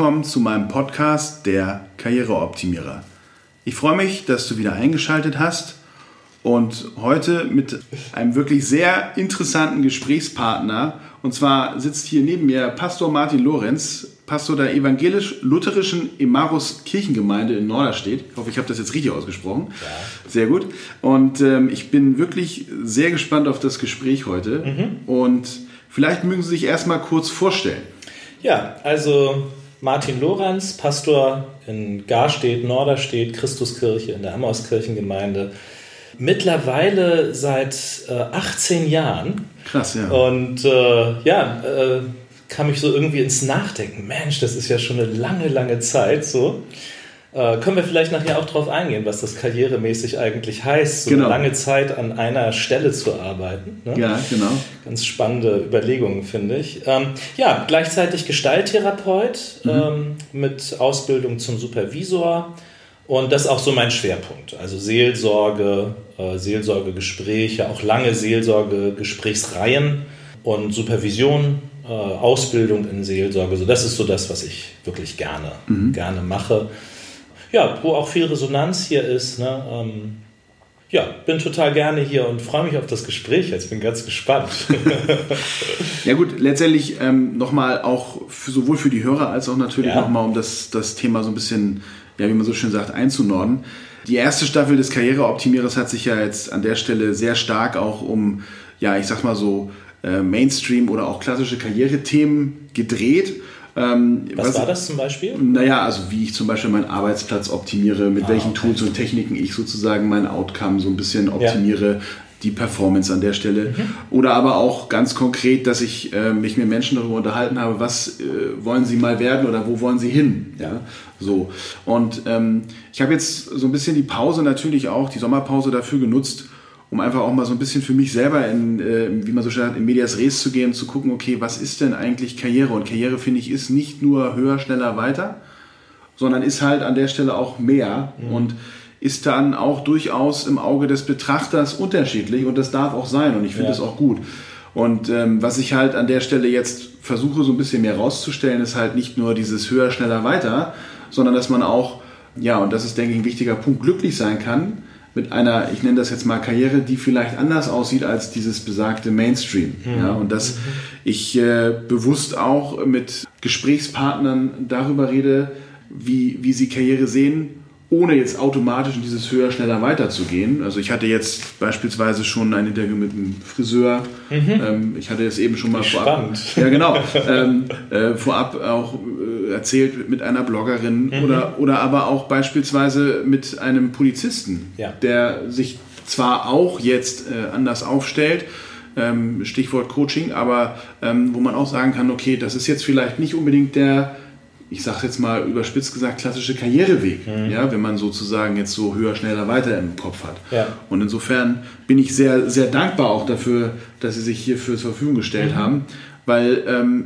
Willkommen zu meinem Podcast Der Karriereoptimierer. Ich freue mich, dass du wieder eingeschaltet hast und heute mit einem wirklich sehr interessanten Gesprächspartner. Und zwar sitzt hier neben mir Pastor Martin Lorenz, Pastor der evangelisch-lutherischen Emarus Kirchengemeinde in Norderstedt. Ich hoffe, ich habe das jetzt richtig ausgesprochen. Ja. Sehr gut. Und ähm, ich bin wirklich sehr gespannt auf das Gespräch heute. Mhm. Und vielleicht mögen Sie sich erstmal kurz vorstellen. Ja, also Martin Lorenz, Pastor in Garstedt, Norderstedt, Christuskirche in der Amauskirchengemeinde mittlerweile seit äh, 18 Jahren. Krass, ja. Und äh, ja, äh, kam ich so irgendwie ins Nachdenken. Mensch, das ist ja schon eine lange, lange Zeit so. Äh, können wir vielleicht nachher auch darauf eingehen, was das karrieremäßig eigentlich heißt, so genau. eine lange Zeit an einer Stelle zu arbeiten. Ne? Ja, genau. Ganz spannende Überlegungen, finde ich. Ähm, ja, gleichzeitig Gestalttherapeut mhm. ähm, mit Ausbildung zum Supervisor und das ist auch so mein Schwerpunkt. Also Seelsorge, äh, Seelsorgegespräche, auch lange Seelsorgegesprächsreihen und Supervision, äh, Ausbildung in Seelsorge. So, das ist so das, was ich wirklich gerne, mhm. gerne mache. Ja, wo auch viel Resonanz hier ist. Ne? Ähm, ja, bin total gerne hier und freue mich auf das Gespräch. Jetzt bin ganz gespannt. ja gut, letztendlich ähm, nochmal auch für, sowohl für die Hörer als auch natürlich ja. nochmal, um das, das Thema so ein bisschen ja, wie man so schön sagt, einzunorden. Die erste Staffel des Karriereoptimierers hat sich ja jetzt an der Stelle sehr stark auch um, ja, ich sag mal so, äh, Mainstream oder auch klassische Karrierethemen gedreht. Ähm, was, was, war das zum Beispiel? Naja, also wie ich zum Beispiel meinen Arbeitsplatz optimiere, mit ah, welchen okay. Tools und Techniken ich sozusagen mein Outcome so ein bisschen optimiere, ja die Performance an der Stelle. Mhm. Oder aber auch ganz konkret, dass ich äh, mich mit Menschen darüber unterhalten habe, was äh, wollen sie mal werden oder wo wollen sie hin. Ja, so. Und ähm, ich habe jetzt so ein bisschen die Pause natürlich auch, die Sommerpause dafür genutzt, um einfach auch mal so ein bisschen für mich selber in, äh, wie man so schön sagt, in Medias Res zu gehen, zu gucken, okay, was ist denn eigentlich Karriere? Und Karriere, finde ich, ist nicht nur höher, schneller, weiter, sondern ist halt an der Stelle auch mehr. Mhm. Und ist dann auch durchaus im Auge des Betrachters unterschiedlich und das darf auch sein und ich finde ja. das auch gut. Und ähm, was ich halt an der Stelle jetzt versuche so ein bisschen mehr rauszustellen, ist halt nicht nur dieses höher, schneller, weiter, sondern dass man auch, ja, und das ist, denke ich, ein wichtiger Punkt, glücklich sein kann mit einer, ich nenne das jetzt mal Karriere, die vielleicht anders aussieht als dieses besagte Mainstream. Mhm. Ja, und dass ich äh, bewusst auch mit Gesprächspartnern darüber rede, wie, wie sie Karriere sehen ohne jetzt automatisch in dieses höher, schneller weiterzugehen. Also ich hatte jetzt beispielsweise schon ein Interview mit einem Friseur. Mhm. Ähm, ich hatte es eben schon mal Spannend. vorab. Ja, genau. ähm, äh, vorab auch äh, erzählt mit einer Bloggerin mhm. oder, oder aber auch beispielsweise mit einem Polizisten, ja. der sich zwar auch jetzt äh, anders aufstellt, ähm, Stichwort Coaching, aber ähm, wo man auch sagen kann, okay, das ist jetzt vielleicht nicht unbedingt der ich sage jetzt mal überspitzt gesagt, klassische Karriereweg, mhm. ja, wenn man sozusagen jetzt so höher, schneller, weiter im Kopf hat. Ja. Und insofern bin ich sehr, sehr dankbar auch dafür, dass Sie sich hierfür zur Verfügung gestellt mhm. haben, weil ähm,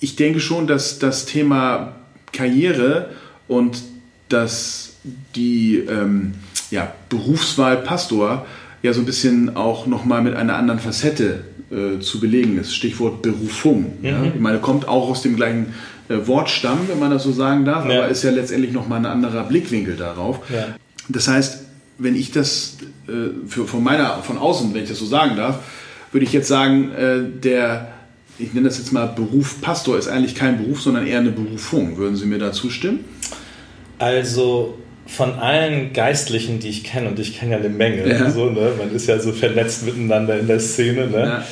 ich denke schon, dass das Thema Karriere und dass die ähm, ja, Berufswahl Pastor ja so ein bisschen auch nochmal mit einer anderen Facette äh, zu belegen ist. Stichwort Berufung. Mhm. Ja. Ich meine, kommt auch aus dem gleichen äh, Wortstamm, wenn man das so sagen darf, ja. aber ist ja letztendlich nochmal ein anderer Blickwinkel darauf. Ja. Das heißt, wenn ich das äh, für, von meiner, von außen, wenn ich das so sagen darf, würde ich jetzt sagen, äh, der, ich nenne das jetzt mal Beruf Pastor, ist eigentlich kein Beruf, sondern eher eine Berufung. Würden Sie mir da zustimmen? Also von allen Geistlichen, die ich kenne, und ich kenne ja eine Menge, ja. So, ne? man ist ja so vernetzt miteinander in der Szene, ne?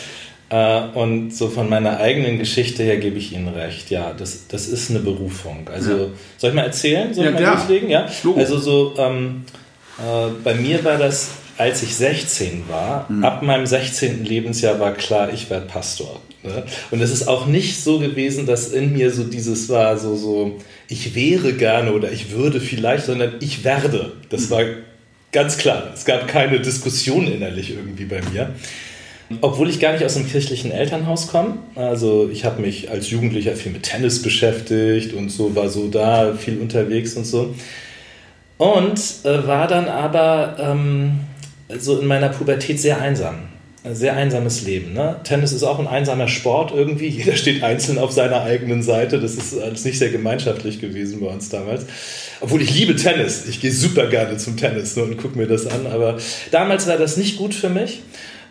Ja. Äh, und so von meiner eigenen Geschichte her gebe ich Ihnen recht. Ja, das, das ist eine Berufung. Also, ja. soll ich mal erzählen? Soll ja, ich mal loslegen? Ja. Also, so, ähm, äh, bei mir war das, als ich 16 war, mhm. ab meinem 16. Lebensjahr war klar, ich werde Pastor. Ne? Und es ist auch nicht so gewesen, dass in mir so dieses war, so, so, ich wäre gerne oder ich würde vielleicht, sondern ich werde. Das mhm. war ganz klar. Es gab keine Diskussion innerlich irgendwie bei mir. Obwohl ich gar nicht aus einem kirchlichen Elternhaus komme. Also ich habe mich als Jugendlicher viel mit Tennis beschäftigt und so, war so da viel unterwegs und so. Und äh, war dann aber ähm, so in meiner Pubertät sehr einsam. ein sehr einsames Leben. Ne? Tennis ist auch ein einsamer Sport irgendwie. Jeder steht einzeln auf seiner eigenen Seite. Das ist alles nicht sehr gemeinschaftlich gewesen bei uns damals. Obwohl ich liebe Tennis. Ich gehe super gerne zum Tennis ne, und gucke mir das an. Aber damals war das nicht gut für mich.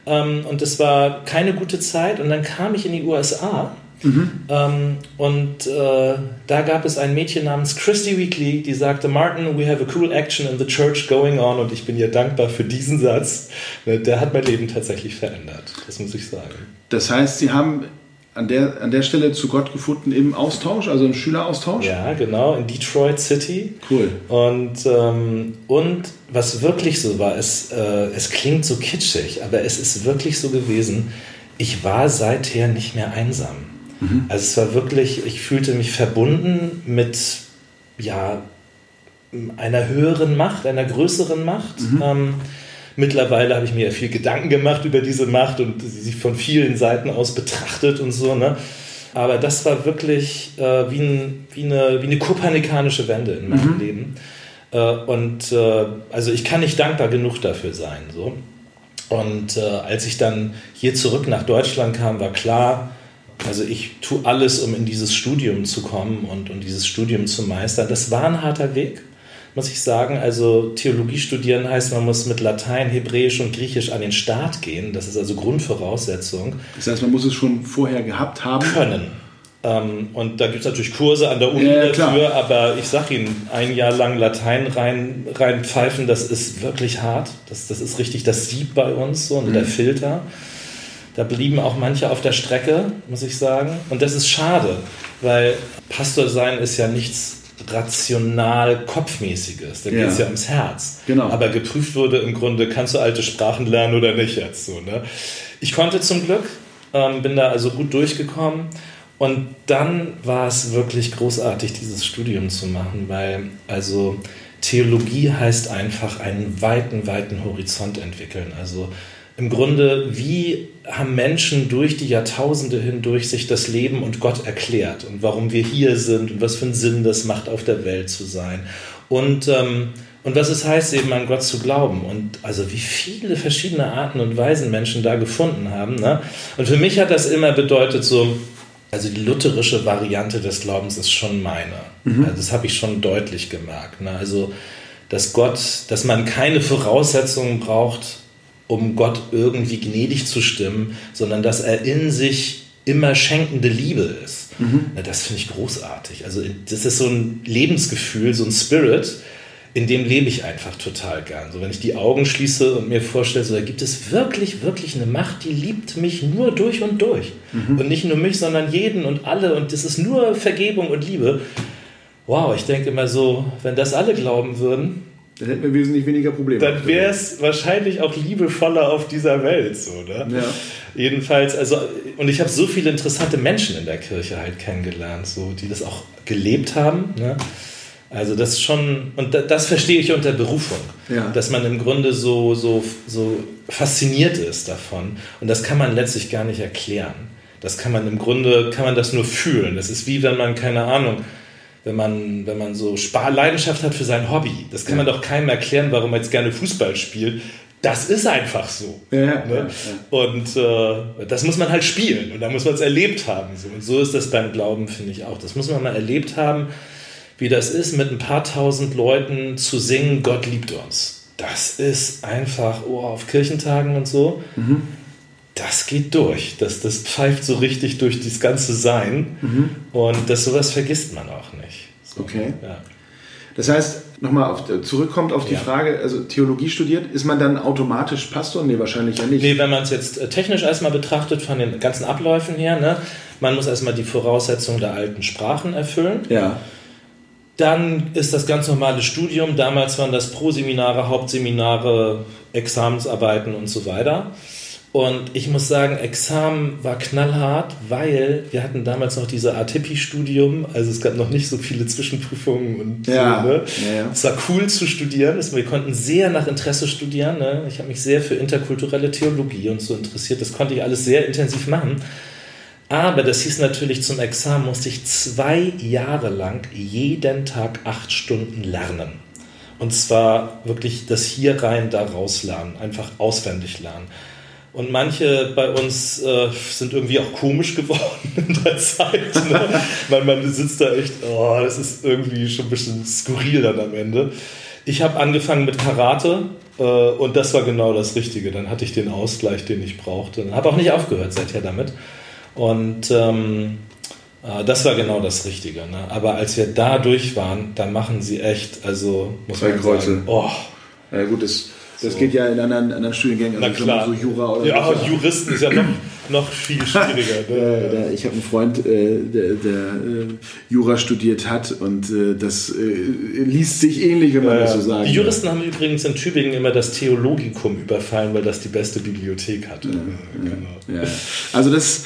Ähm, und es war keine gute Zeit. Und dann kam ich in die USA Mhm. Ähm, und äh, da gab es ein Mädchen namens Christy Weekly, die sagte, Martin, we have a cool action in the church going on. Und ich bin ihr dankbar für diesen Satz. Äh, der hat mein Leben tatsächlich verändert. Das muss ich sagen. Das heißt, Sie haben an der, an der Stelle zu Gott gefunden im Austausch, also im Schüleraustausch? Ja, genau, in Detroit City. Cool. Und, ähm, und was wirklich so war, es, äh, es klingt so kitschig, aber es ist wirklich so gewesen, ich war seither nicht mehr einsam. Mhm. Also es war wirklich, ich fühlte mich verbunden mit ja, einer höheren Macht, einer größeren Macht. Mhm. Ähm, mittlerweile habe ich mir ja viel Gedanken gemacht über diese Macht und sie von vielen Seiten aus betrachtet und so. Ne? Aber das war wirklich äh, wie, ein, wie, eine, wie eine kopernikanische Wende in meinem mhm. Leben. Äh, und äh, also ich kann nicht dankbar genug dafür sein. So. Und äh, als ich dann hier zurück nach Deutschland kam, war klar, also ich tue alles, um in dieses Studium zu kommen und, und dieses Studium zu meistern. Das war ein harter Weg, muss ich sagen. Also Theologie studieren heißt, man muss mit Latein, Hebräisch und Griechisch an den Start gehen. Das ist also Grundvoraussetzung. Das heißt, man muss es schon vorher gehabt haben? Können. Ähm, und da gibt es natürlich Kurse an der Uni ja, dafür, aber ich sage Ihnen, ein Jahr lang Latein rein, rein pfeifen, das ist wirklich hart. Das, das ist richtig das Sieb bei uns so, und mhm. der Filter. Da blieben auch manche auf der Strecke, muss ich sagen. Und das ist schade, weil Pastor sein ist ja nichts rational kopfmäßiges. Da geht es ja. ja ums Herz. Genau. Aber geprüft wurde im Grunde, kannst du alte Sprachen lernen oder nicht jetzt so. Ne? Ich konnte zum Glück, ähm, bin da also gut durchgekommen. Und dann war es wirklich großartig, dieses Studium zu machen, weil also Theologie heißt einfach einen weiten, weiten Horizont entwickeln. Also im Grunde, wie haben Menschen durch die Jahrtausende hindurch sich das Leben und Gott erklärt und warum wir hier sind und was für einen Sinn das macht, auf der Welt zu sein. Und, ähm, und was es heißt, eben an Gott zu glauben. Und also wie viele verschiedene Arten und Weisen Menschen da gefunden haben. Ne? Und für mich hat das immer bedeutet, so, also die lutherische Variante des Glaubens ist schon meine. Mhm. Also das habe ich schon deutlich gemerkt. Ne? Also, dass Gott, dass man keine Voraussetzungen braucht, um Gott irgendwie gnädig zu stimmen, sondern dass er in sich immer schenkende Liebe ist. Mhm. Das finde ich großartig. Also das ist so ein Lebensgefühl, so ein Spirit, in dem lebe ich einfach total gern. So wenn ich die Augen schließe und mir vorstelle, so da gibt es wirklich, wirklich eine Macht, die liebt mich nur durch und durch. Mhm. Und nicht nur mich, sondern jeden und alle. Und das ist nur Vergebung und Liebe. Wow, ich denke immer so, wenn das alle glauben würden, dann hätten wir wesentlich weniger Probleme. Dann wäre es wahrscheinlich auch liebevoller auf dieser Welt. So, ne? Ja. Jedenfalls, also, und ich habe so viele interessante Menschen in der Kirche halt kennengelernt, so, die das auch gelebt haben. Ne? Also das schon, und das verstehe ich unter Berufung, ja. dass man im Grunde so, so, so fasziniert ist davon. Und das kann man letztlich gar nicht erklären. Das kann man im Grunde, kann man das nur fühlen. Das ist wie wenn man, keine Ahnung, wenn man, wenn man so Spar Leidenschaft hat für sein Hobby. Das kann man doch keinem erklären, warum man jetzt gerne Fußball spielt. Das ist einfach so. Ja, ne? ja, und äh, das muss man halt spielen und da muss man es erlebt haben. So. Und so ist das beim Glauben, finde ich auch. Das muss man mal erlebt haben, wie das ist, mit ein paar tausend Leuten zu singen, Gott liebt uns. Das ist einfach, oh, auf Kirchentagen und so. Mhm das geht durch. Das, das pfeift so richtig durch das ganze Sein. Mhm. Und das sowas vergisst man auch nicht. So, okay. Ja. Das heißt, nochmal auf, zurückkommt auf die ja. Frage, also Theologie studiert, ist man dann automatisch Pastor? Nee, wahrscheinlich ja nicht. Nee, wenn man es jetzt äh, technisch erstmal betrachtet, von den ganzen Abläufen her, ne, man muss erstmal die Voraussetzungen der alten Sprachen erfüllen. Ja. Dann ist das ganz normale Studium, damals waren das Proseminare, Hauptseminare, Examensarbeiten und so weiter. Und ich muss sagen, Examen war knallhart, weil wir hatten damals noch diese Atipi-Studium, also es gab noch nicht so viele Zwischenprüfungen und ja, so. Ne? Ja. Es war cool zu studieren, wir konnten sehr nach Interesse studieren. Ne? Ich habe mich sehr für interkulturelle Theologie und so interessiert, das konnte ich alles sehr intensiv machen. Aber das hieß natürlich, zum Examen musste ich zwei Jahre lang jeden Tag acht Stunden lernen. Und zwar wirklich das hier rein, da raus lernen, einfach auswendig lernen. Und manche bei uns äh, sind irgendwie auch komisch geworden in der Zeit. Ne? Weil man sitzt da echt, oh, das ist irgendwie schon ein bisschen skurril dann am Ende. Ich habe angefangen mit Karate äh, und das war genau das Richtige. Dann hatte ich den Ausgleich, den ich brauchte. Habe auch nicht aufgehört seither damit. Und ähm, äh, das war genau das Richtige. Ne? Aber als wir da durch waren, da machen sie echt, also muss Zwei man Kreuze. sagen, oh. Ja gut, das das so. geht ja in anderen, anderen Studiengängen, also Na klar. so Jura oder Ja, so. Juristen ist ja noch, noch viel schwieriger. Ne? ich habe einen Freund, äh, der, der äh, Jura studiert hat und äh, das liest sich ähnlich, wenn man ja, das so sagt. Die Juristen haben übrigens in Tübingen immer das Theologikum überfallen, weil das die beste Bibliothek hatte. Ja, genau. Also das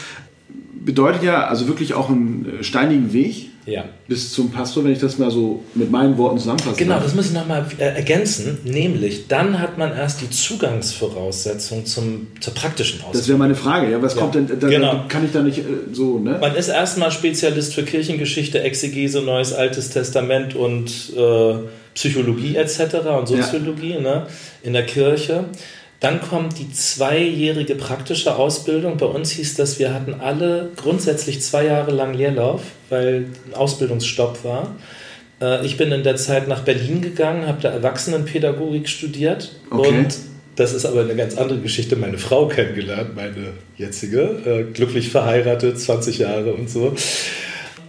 bedeutet ja also wirklich auch einen steinigen Weg ja. bis zum Pastor, wenn ich das mal so mit meinen Worten zusammenfasse. Genau, das muss ich nochmal äh, ergänzen. Nämlich, dann hat man erst die Zugangsvoraussetzung zum, zur praktischen Ausbildung. Das wäre meine Frage. Ja, was ja. kommt denn? Da, genau. Kann ich da nicht äh, so, ne? Man ist erstmal Spezialist für Kirchengeschichte, Exegese, Neues, Altes Testament und äh, Psychologie etc. und Soziologie ja. ne, in der Kirche. Dann kommt die zweijährige praktische Ausbildung. Bei uns hieß das, wir hatten alle grundsätzlich zwei Jahre lang Leerlauf, weil ein Ausbildungsstopp war. Äh, ich bin in der Zeit nach Berlin gegangen, habe da Erwachsenenpädagogik studiert okay. und das ist aber eine ganz andere Geschichte. Meine Frau kennengelernt, meine jetzige, äh, glücklich verheiratet, 20 Jahre und so.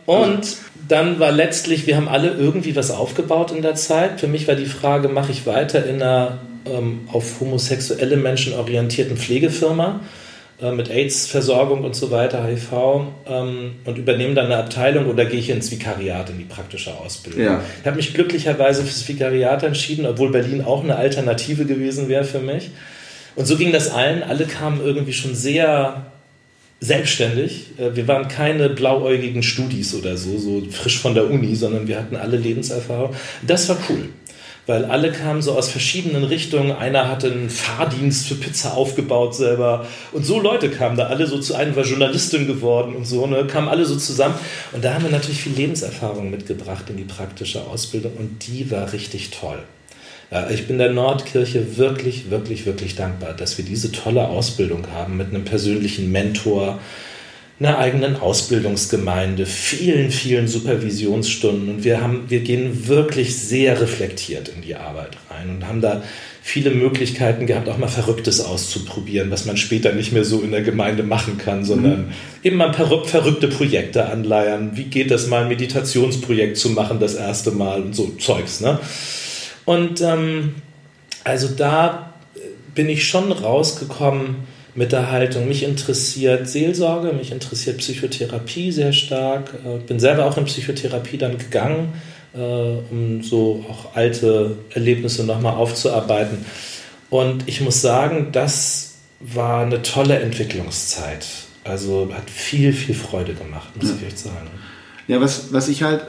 Und dann war letztlich, wir haben alle irgendwie was aufgebaut in der Zeit. Für mich war die Frage, mache ich weiter in einer ähm, auf homosexuelle Menschen orientierten Pflegefirma äh, mit AIDS-Versorgung und so weiter, HIV, ähm, und übernehme dann eine Abteilung oder gehe ich ins Vikariat, in die praktische Ausbildung. Ja. Ich habe mich glücklicherweise fürs Vikariat entschieden, obwohl Berlin auch eine Alternative gewesen wäre für mich. Und so ging das allen. Alle kamen irgendwie schon sehr selbstständig. Äh, wir waren keine blauäugigen Studis oder so, so frisch von der Uni, sondern wir hatten alle Lebenserfahrung. Das war cool weil alle kamen so aus verschiedenen Richtungen. Einer hatte einen Fahrdienst für Pizza aufgebaut selber und so Leute kamen da alle so zu einem, war Journalistin geworden und so, ne, kamen alle so zusammen und da haben wir natürlich viel Lebenserfahrung mitgebracht in die praktische Ausbildung und die war richtig toll. Ja, ich bin der Nordkirche wirklich, wirklich, wirklich dankbar, dass wir diese tolle Ausbildung haben mit einem persönlichen Mentor, einer eigenen Ausbildungsgemeinde, vielen, vielen Supervisionsstunden und wir, haben, wir gehen wirklich sehr reflektiert in die Arbeit rein und haben da viele Möglichkeiten gehabt, auch mal Verrücktes auszuprobieren, was man später nicht mehr so in der Gemeinde machen kann, sondern mhm. eben mal verrückte Projekte anleiern. Wie geht das mal, ein Meditationsprojekt zu machen, das erste Mal und so Zeugs. Ne? Und ähm, also da bin ich schon rausgekommen, mit der Haltung, mich interessiert Seelsorge, mich interessiert Psychotherapie sehr stark. Äh, bin selber auch in Psychotherapie dann gegangen, äh, um so auch alte Erlebnisse nochmal aufzuarbeiten. Und ich muss sagen, das war eine tolle Entwicklungszeit. Also hat viel, viel Freude gemacht, muss ja. ich echt sagen. Ja, was, was ich halt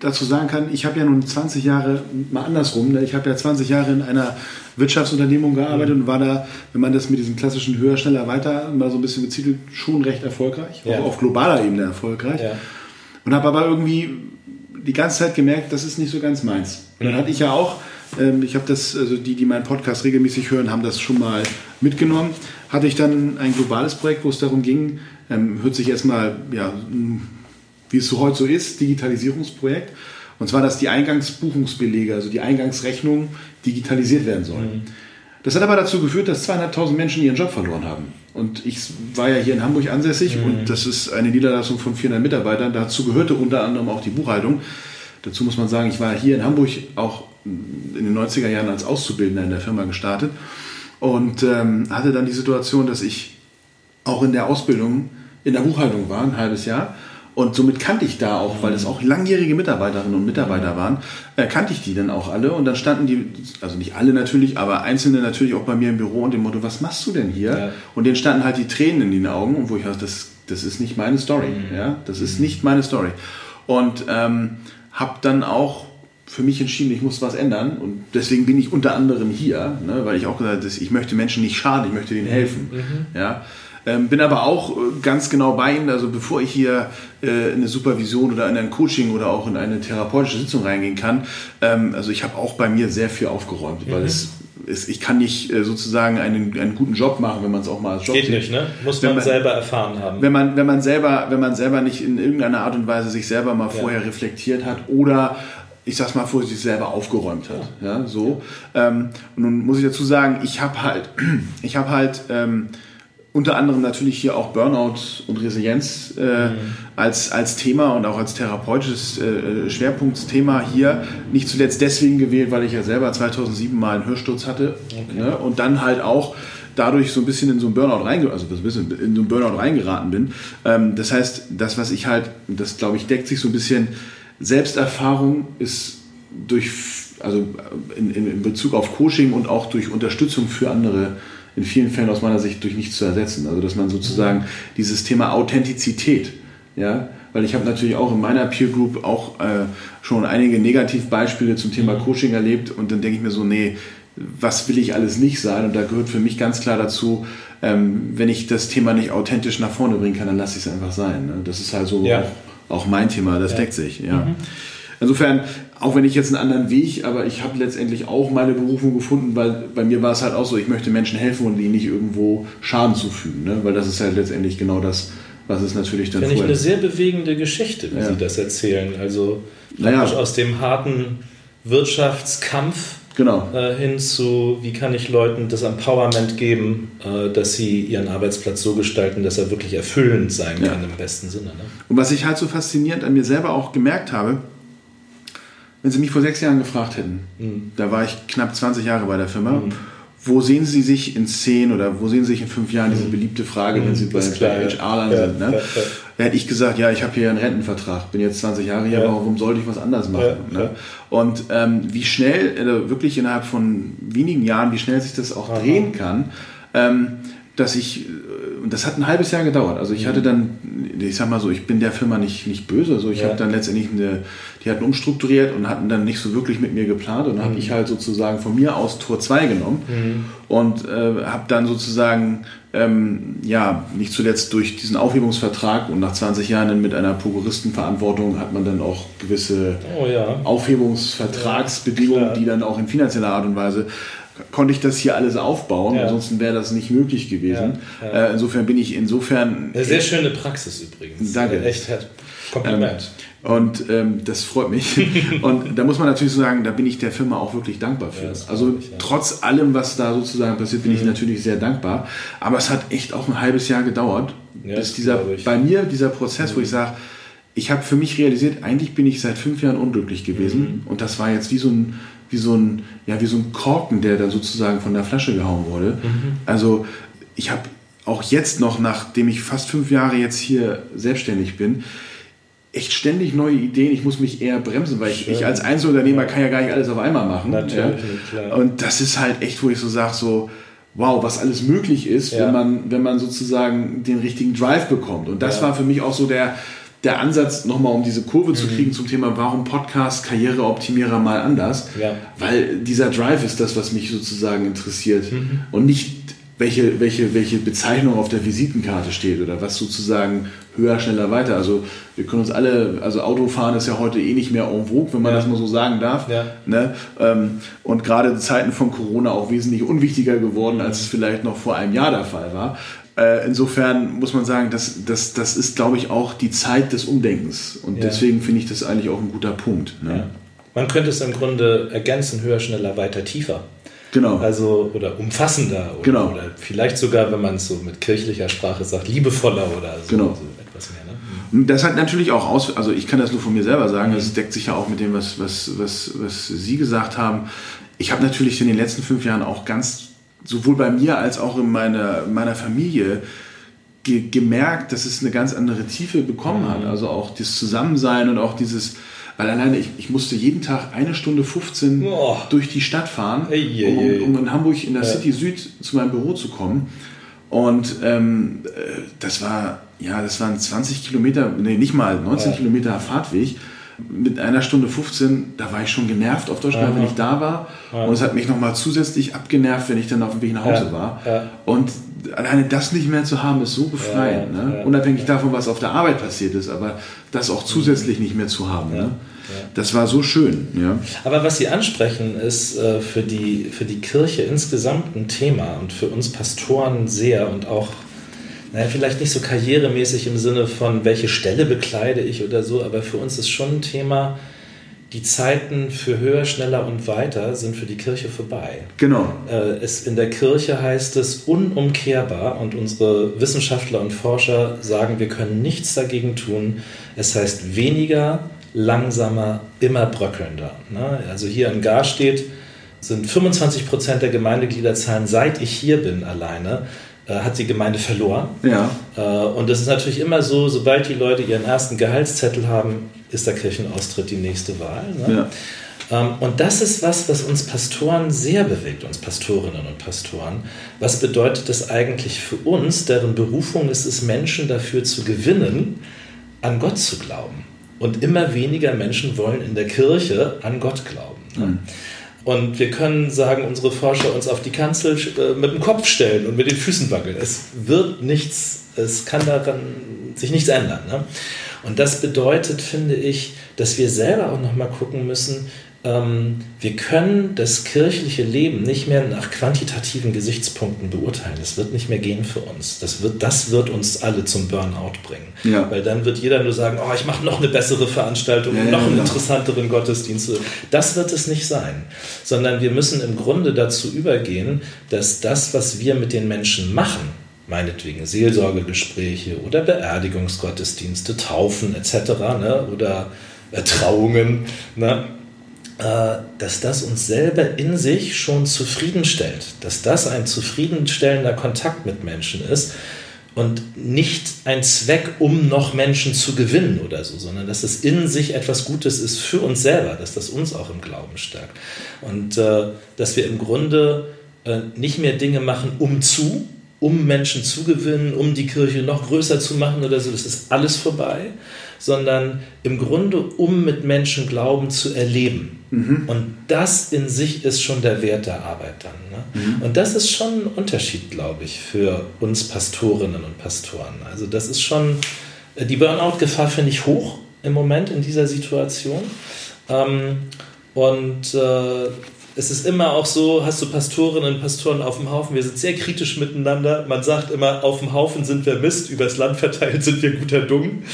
dazu sagen kann, ich habe ja nun 20 Jahre, mal andersrum, ne? ich habe ja 20 Jahre in einer Wirtschaftsunternehmung gearbeitet mhm. und war da, wenn man das mit diesem klassischen höher, schneller, weiter mal so ein bisschen betitelt, schon recht erfolgreich, ja. auch auf globaler Ebene erfolgreich. Ja. Und habe aber irgendwie die ganze Zeit gemerkt, das ist nicht so ganz meins. Und dann mhm. hatte ich ja auch, ähm, ich habe das, also die, die meinen Podcast regelmäßig hören, haben das schon mal mitgenommen, hatte ich dann ein globales Projekt, wo es darum ging, ähm, hört sich erstmal, ja, wie es so heute so ist, Digitalisierungsprojekt. Und zwar, dass die Eingangsbuchungsbelege, also die Eingangsrechnung digitalisiert werden sollen. Mhm. Das hat aber dazu geführt, dass zweieinhalbtausend Menschen ihren Job verloren haben. Und ich war ja hier in Hamburg ansässig mhm. und das ist eine Niederlassung von 400 Mitarbeitern. Dazu gehörte unter anderem auch die Buchhaltung. Dazu muss man sagen, ich war hier in Hamburg auch in den 90er Jahren als Auszubildender in der Firma gestartet und ähm, hatte dann die Situation, dass ich auch in der Ausbildung in der Buchhaltung war, ein halbes Jahr und somit kannte ich da auch, weil es auch langjährige Mitarbeiterinnen und Mitarbeiter waren, äh, kannte ich die dann auch alle. Und dann standen die, also nicht alle natürlich, aber einzelne natürlich auch bei mir im Büro und dem Motto, was machst du denn hier? Ja. Und denen standen halt die Tränen in den Augen, und wo ich dachte, das, das ist nicht meine Story. Mhm. Ja? Das ist nicht meine Story. Und ähm, habe dann auch für mich entschieden, ich muss was ändern. Und deswegen bin ich unter anderem hier, ne, weil ich auch gesagt habe, ich möchte Menschen nicht schaden, ich möchte denen helfen. Mhm. Ja? Ähm, bin aber auch äh, ganz genau bei Ihnen, also bevor ich hier äh, in eine Supervision oder in ein Coaching oder auch in eine therapeutische Sitzung reingehen kann, ähm, also ich habe auch bei mir sehr viel aufgeräumt, mhm. weil es ich kann nicht äh, sozusagen einen, einen guten Job machen, wenn man es auch mal als Job Geht sieht. nicht, ne? Muss man, man, selber erfahren haben. Wenn man, wenn man selber, wenn man selber nicht in irgendeiner Art und Weise sich selber mal ja. vorher reflektiert hat oder ich sag's mal vor, sich selber aufgeräumt hat. Ja, so. Ähm, und nun muss ich dazu sagen, ich habe halt, ich habe halt ähm, unter anderem natürlich hier auch Burnout und Resilienz äh, mhm. als, als Thema und auch als therapeutisches äh, Schwerpunktthema hier. Nicht zuletzt deswegen gewählt, weil ich ja selber 2007 mal einen Hörsturz hatte okay. ne? und dann halt auch dadurch so ein bisschen in so einen Burnout reinge also ein bisschen in so einen Burnout reingeraten bin. Ähm, das heißt, das, was ich halt, das glaube ich, deckt sich so ein bisschen, Selbsterfahrung ist durch, also in, in Bezug auf Coaching und auch durch Unterstützung für andere in vielen Fällen aus meiner Sicht durch nichts zu ersetzen. Also dass man sozusagen dieses Thema Authentizität, ja, weil ich habe natürlich auch in meiner Peer Group auch äh, schon einige Negativbeispiele zum Thema mhm. Coaching erlebt und dann denke ich mir so, nee, was will ich alles nicht sein? Und da gehört für mich ganz klar dazu, ähm, wenn ich das Thema nicht authentisch nach vorne bringen kann, dann lasse ich es einfach sein. Ne? Das ist halt so ja. auch, auch, mein Thema, das ja. deckt sich. Ja. Mhm. Insofern, auch wenn ich jetzt einen anderen Weg, aber ich habe letztendlich auch meine Berufung gefunden, weil bei mir war es halt auch so, ich möchte Menschen helfen und ihnen nicht irgendwo Schaden zufügen, ne? weil das ist halt letztendlich genau das, was es natürlich dann Finde ich eine sehr bewegende Geschichte, wie ja. Sie das erzählen. Also naja. aus dem harten Wirtschaftskampf genau. äh, hin zu, wie kann ich Leuten das Empowerment geben, äh, dass sie ihren Arbeitsplatz so gestalten, dass er wirklich erfüllend sein ja. kann im besten Sinne. Ne? Und was ich halt so faszinierend an mir selber auch gemerkt habe, wenn Sie mich vor sechs Jahren gefragt hätten, mhm. da war ich knapp 20 Jahre bei der Firma, mhm. wo sehen Sie sich in zehn oder wo sehen Sie sich in fünf Jahren, diese mhm. beliebte Frage, wenn Sie bei, bei HR ja. sind, ne? Ja, ja. da hätte ich gesagt, ja, ich habe hier einen Rentenvertrag, bin jetzt 20 Jahre hier, warum sollte ich was anderes machen? Ne? Und ähm, wie schnell, also wirklich innerhalb von wenigen Jahren, wie schnell sich das auch Aha. drehen kann, ähm, dass ich, äh, und das hat ein halbes Jahr gedauert. Also ich hatte dann, ich sag mal so, ich bin der Firma nicht, nicht böse. Also ich ja. habe dann letztendlich eine, die hatten umstrukturiert und hatten dann nicht so wirklich mit mir geplant. Und dann mhm. habe ich halt sozusagen von mir aus Tor 2 genommen mhm. und äh, habe dann sozusagen, ähm, ja, nicht zuletzt durch diesen Aufhebungsvertrag und nach 20 Jahren mit einer Prokuristenverantwortung hat man dann auch gewisse oh, ja. Aufhebungsvertragsbedingungen, ja, die dann auch in finanzieller Art und Weise konnte ich das hier alles aufbauen, ja. ansonsten wäre das nicht möglich gewesen. Ja, ja. Äh, insofern bin ich insofern. Eine sehr schöne Praxis übrigens. Danke. Echt Kompliment. Ähm, und ähm, das freut mich. und da muss man natürlich sagen, da bin ich der Firma auch wirklich dankbar für. also ich, trotz allem, was da sozusagen passiert, bin mhm. ich natürlich sehr dankbar. Aber es hat echt auch ein halbes Jahr gedauert, bis dieser bei mir dieser Prozess, mhm. wo ich sage, ich habe für mich realisiert, eigentlich bin ich seit fünf Jahren unglücklich gewesen. Mhm. Und das war jetzt wie so ein wie so ein, ja, wie so ein Korken, der dann sozusagen von der Flasche gehauen wurde. Mhm. Also ich habe auch jetzt noch, nachdem ich fast fünf Jahre jetzt hier selbstständig bin, echt ständig neue Ideen. Ich muss mich eher bremsen, weil ich, ich, als Einzelunternehmer kann ja gar nicht alles auf einmal machen. Natürlich, ja. Und das ist halt echt, wo ich so sage, so, wow, was alles möglich ist, ja. wenn, man, wenn man sozusagen den richtigen Drive bekommt. Und das ja. war für mich auch so der, der Ansatz, nochmal um diese Kurve mhm. zu kriegen zum Thema, warum Podcast Karriereoptimierer mal anders? Ja. Weil dieser Drive ist das, was mich sozusagen interessiert mhm. und nicht welche, welche, welche Bezeichnung auf der Visitenkarte steht oder was sozusagen höher, schneller, weiter. Also wir können uns alle, also Autofahren ist ja heute eh nicht mehr en vogue, wenn man ja. das mal so sagen darf. Ja. Ne? Ähm, und gerade in Zeiten von Corona auch wesentlich unwichtiger geworden, als es vielleicht noch vor einem Jahr der Fall war. Äh, insofern muss man sagen, das, das, das ist, glaube ich, auch die Zeit des Umdenkens. Und ja. deswegen finde ich das eigentlich auch ein guter Punkt. Ne? Ja. Man könnte es im Grunde ergänzen, höher, schneller, weiter, tiefer. Genau. Also, oder umfassender. Oder, genau. oder vielleicht sogar, wenn man es so mit kirchlicher Sprache sagt, liebevoller oder so, genau. so etwas mehr. Ne? Das hat natürlich auch aus, also ich kann das nur von mir selber sagen, das deckt sich ja auch mit dem, was, was, was, was Sie gesagt haben. Ich habe natürlich in den letzten fünf Jahren auch ganz sowohl bei mir als auch in meiner, meiner Familie ge gemerkt, dass es eine ganz andere Tiefe bekommen mhm. hat. Also auch das Zusammensein und auch dieses, weil alleine ich, ich musste jeden Tag eine Stunde 15 oh. durch die Stadt fahren, um, um, in Hamburg in der ja. City Süd zu meinem Büro zu kommen. Und ähm, äh, das war, ja, das waren 20 Kilometer, nee, nicht mal, 19 ja. Kilometer Fahrtweg. Mit einer Stunde 15, da war ich schon genervt auf Deutsch, Aha. wenn ich da war. Aha. Und es hat mich nochmal zusätzlich abgenervt, wenn ich dann auf dem Weg nach Hause ja. war. Ja. Und alleine das nicht mehr zu haben, ist so befreiend. Ja, ne? Unabhängig davon, was auf der Arbeit passiert ist, aber das auch zusätzlich nicht mehr zu haben. Ne? Das war so schön. Ja. Aber was Sie ansprechen, ist äh, für, die, für die Kirche insgesamt ein Thema und für uns Pastoren sehr und auch naja, vielleicht nicht so karrieremäßig im Sinne von, welche Stelle bekleide ich oder so, aber für uns ist schon ein Thema, die Zeiten für höher, schneller und weiter sind für die Kirche vorbei. Genau. Äh, es, in der Kirche heißt es unumkehrbar und unsere Wissenschaftler und Forscher sagen, wir können nichts dagegen tun. Es heißt weniger, langsamer, immer bröckelnder. Ne? Also hier in Gar steht, sind 25 Prozent der Gemeindegliederzahlen, seit ich hier bin alleine, hat die Gemeinde verloren. Ja. Äh, und es ist natürlich immer so, sobald die Leute ihren ersten Gehaltszettel haben, ist der Kirchenaustritt die nächste Wahl. Ne? Ja. Ähm, und das ist was, was uns Pastoren sehr bewegt, uns Pastorinnen und Pastoren. Was bedeutet das eigentlich für uns, deren Berufung ist es, Menschen dafür zu gewinnen, an Gott zu glauben? Und immer weniger Menschen wollen in der Kirche an Gott glauben. Ne? Mhm. Und wir können sagen, unsere Forscher uns auf die Kanzel äh, mit dem Kopf stellen und mit den Füßen wackeln. Es wird nichts, es kann daran sich nichts ändern. Ne? Und das bedeutet, finde ich, dass wir selber auch nochmal gucken müssen, ähm, wir können das kirchliche Leben nicht mehr nach quantitativen Gesichtspunkten beurteilen. Das wird nicht mehr gehen für uns. Das wird, das wird uns alle zum Burnout bringen. Ja. Weil dann wird jeder nur sagen, oh, ich mache noch eine bessere Veranstaltung, ja, noch ja, einen interessanteren Gottesdienst. Das wird es nicht sein. Sondern wir müssen im Grunde dazu übergehen, dass das, was wir mit den Menschen machen, meinetwegen Seelsorgegespräche oder Beerdigungsgottesdienste, Taufen etc. Ne, oder Trauungen, ne, dass das uns selber in sich schon zufriedenstellt, dass das ein zufriedenstellender Kontakt mit Menschen ist und nicht ein Zweck, um noch Menschen zu gewinnen oder so, sondern dass es in sich etwas Gutes ist für uns selber, dass das uns auch im Glauben stärkt. Und äh, dass wir im Grunde äh, nicht mehr Dinge machen, um zu, um Menschen zu gewinnen, um die Kirche noch größer zu machen oder so, das ist alles vorbei, sondern im Grunde, um mit Menschen Glauben zu erleben. Mhm. Und das in sich ist schon der Wert der Arbeit dann. Ne? Mhm. Und das ist schon ein Unterschied, glaube ich, für uns Pastorinnen und Pastoren. Also das ist schon, äh, die Burnout-Gefahr finde ich hoch im Moment in dieser Situation. Ähm, und äh, es ist immer auch so, hast du Pastorinnen und Pastoren auf dem Haufen, wir sind sehr kritisch miteinander. Man sagt immer, auf dem Haufen sind wir Mist, übers Land verteilt sind wir guter Dung.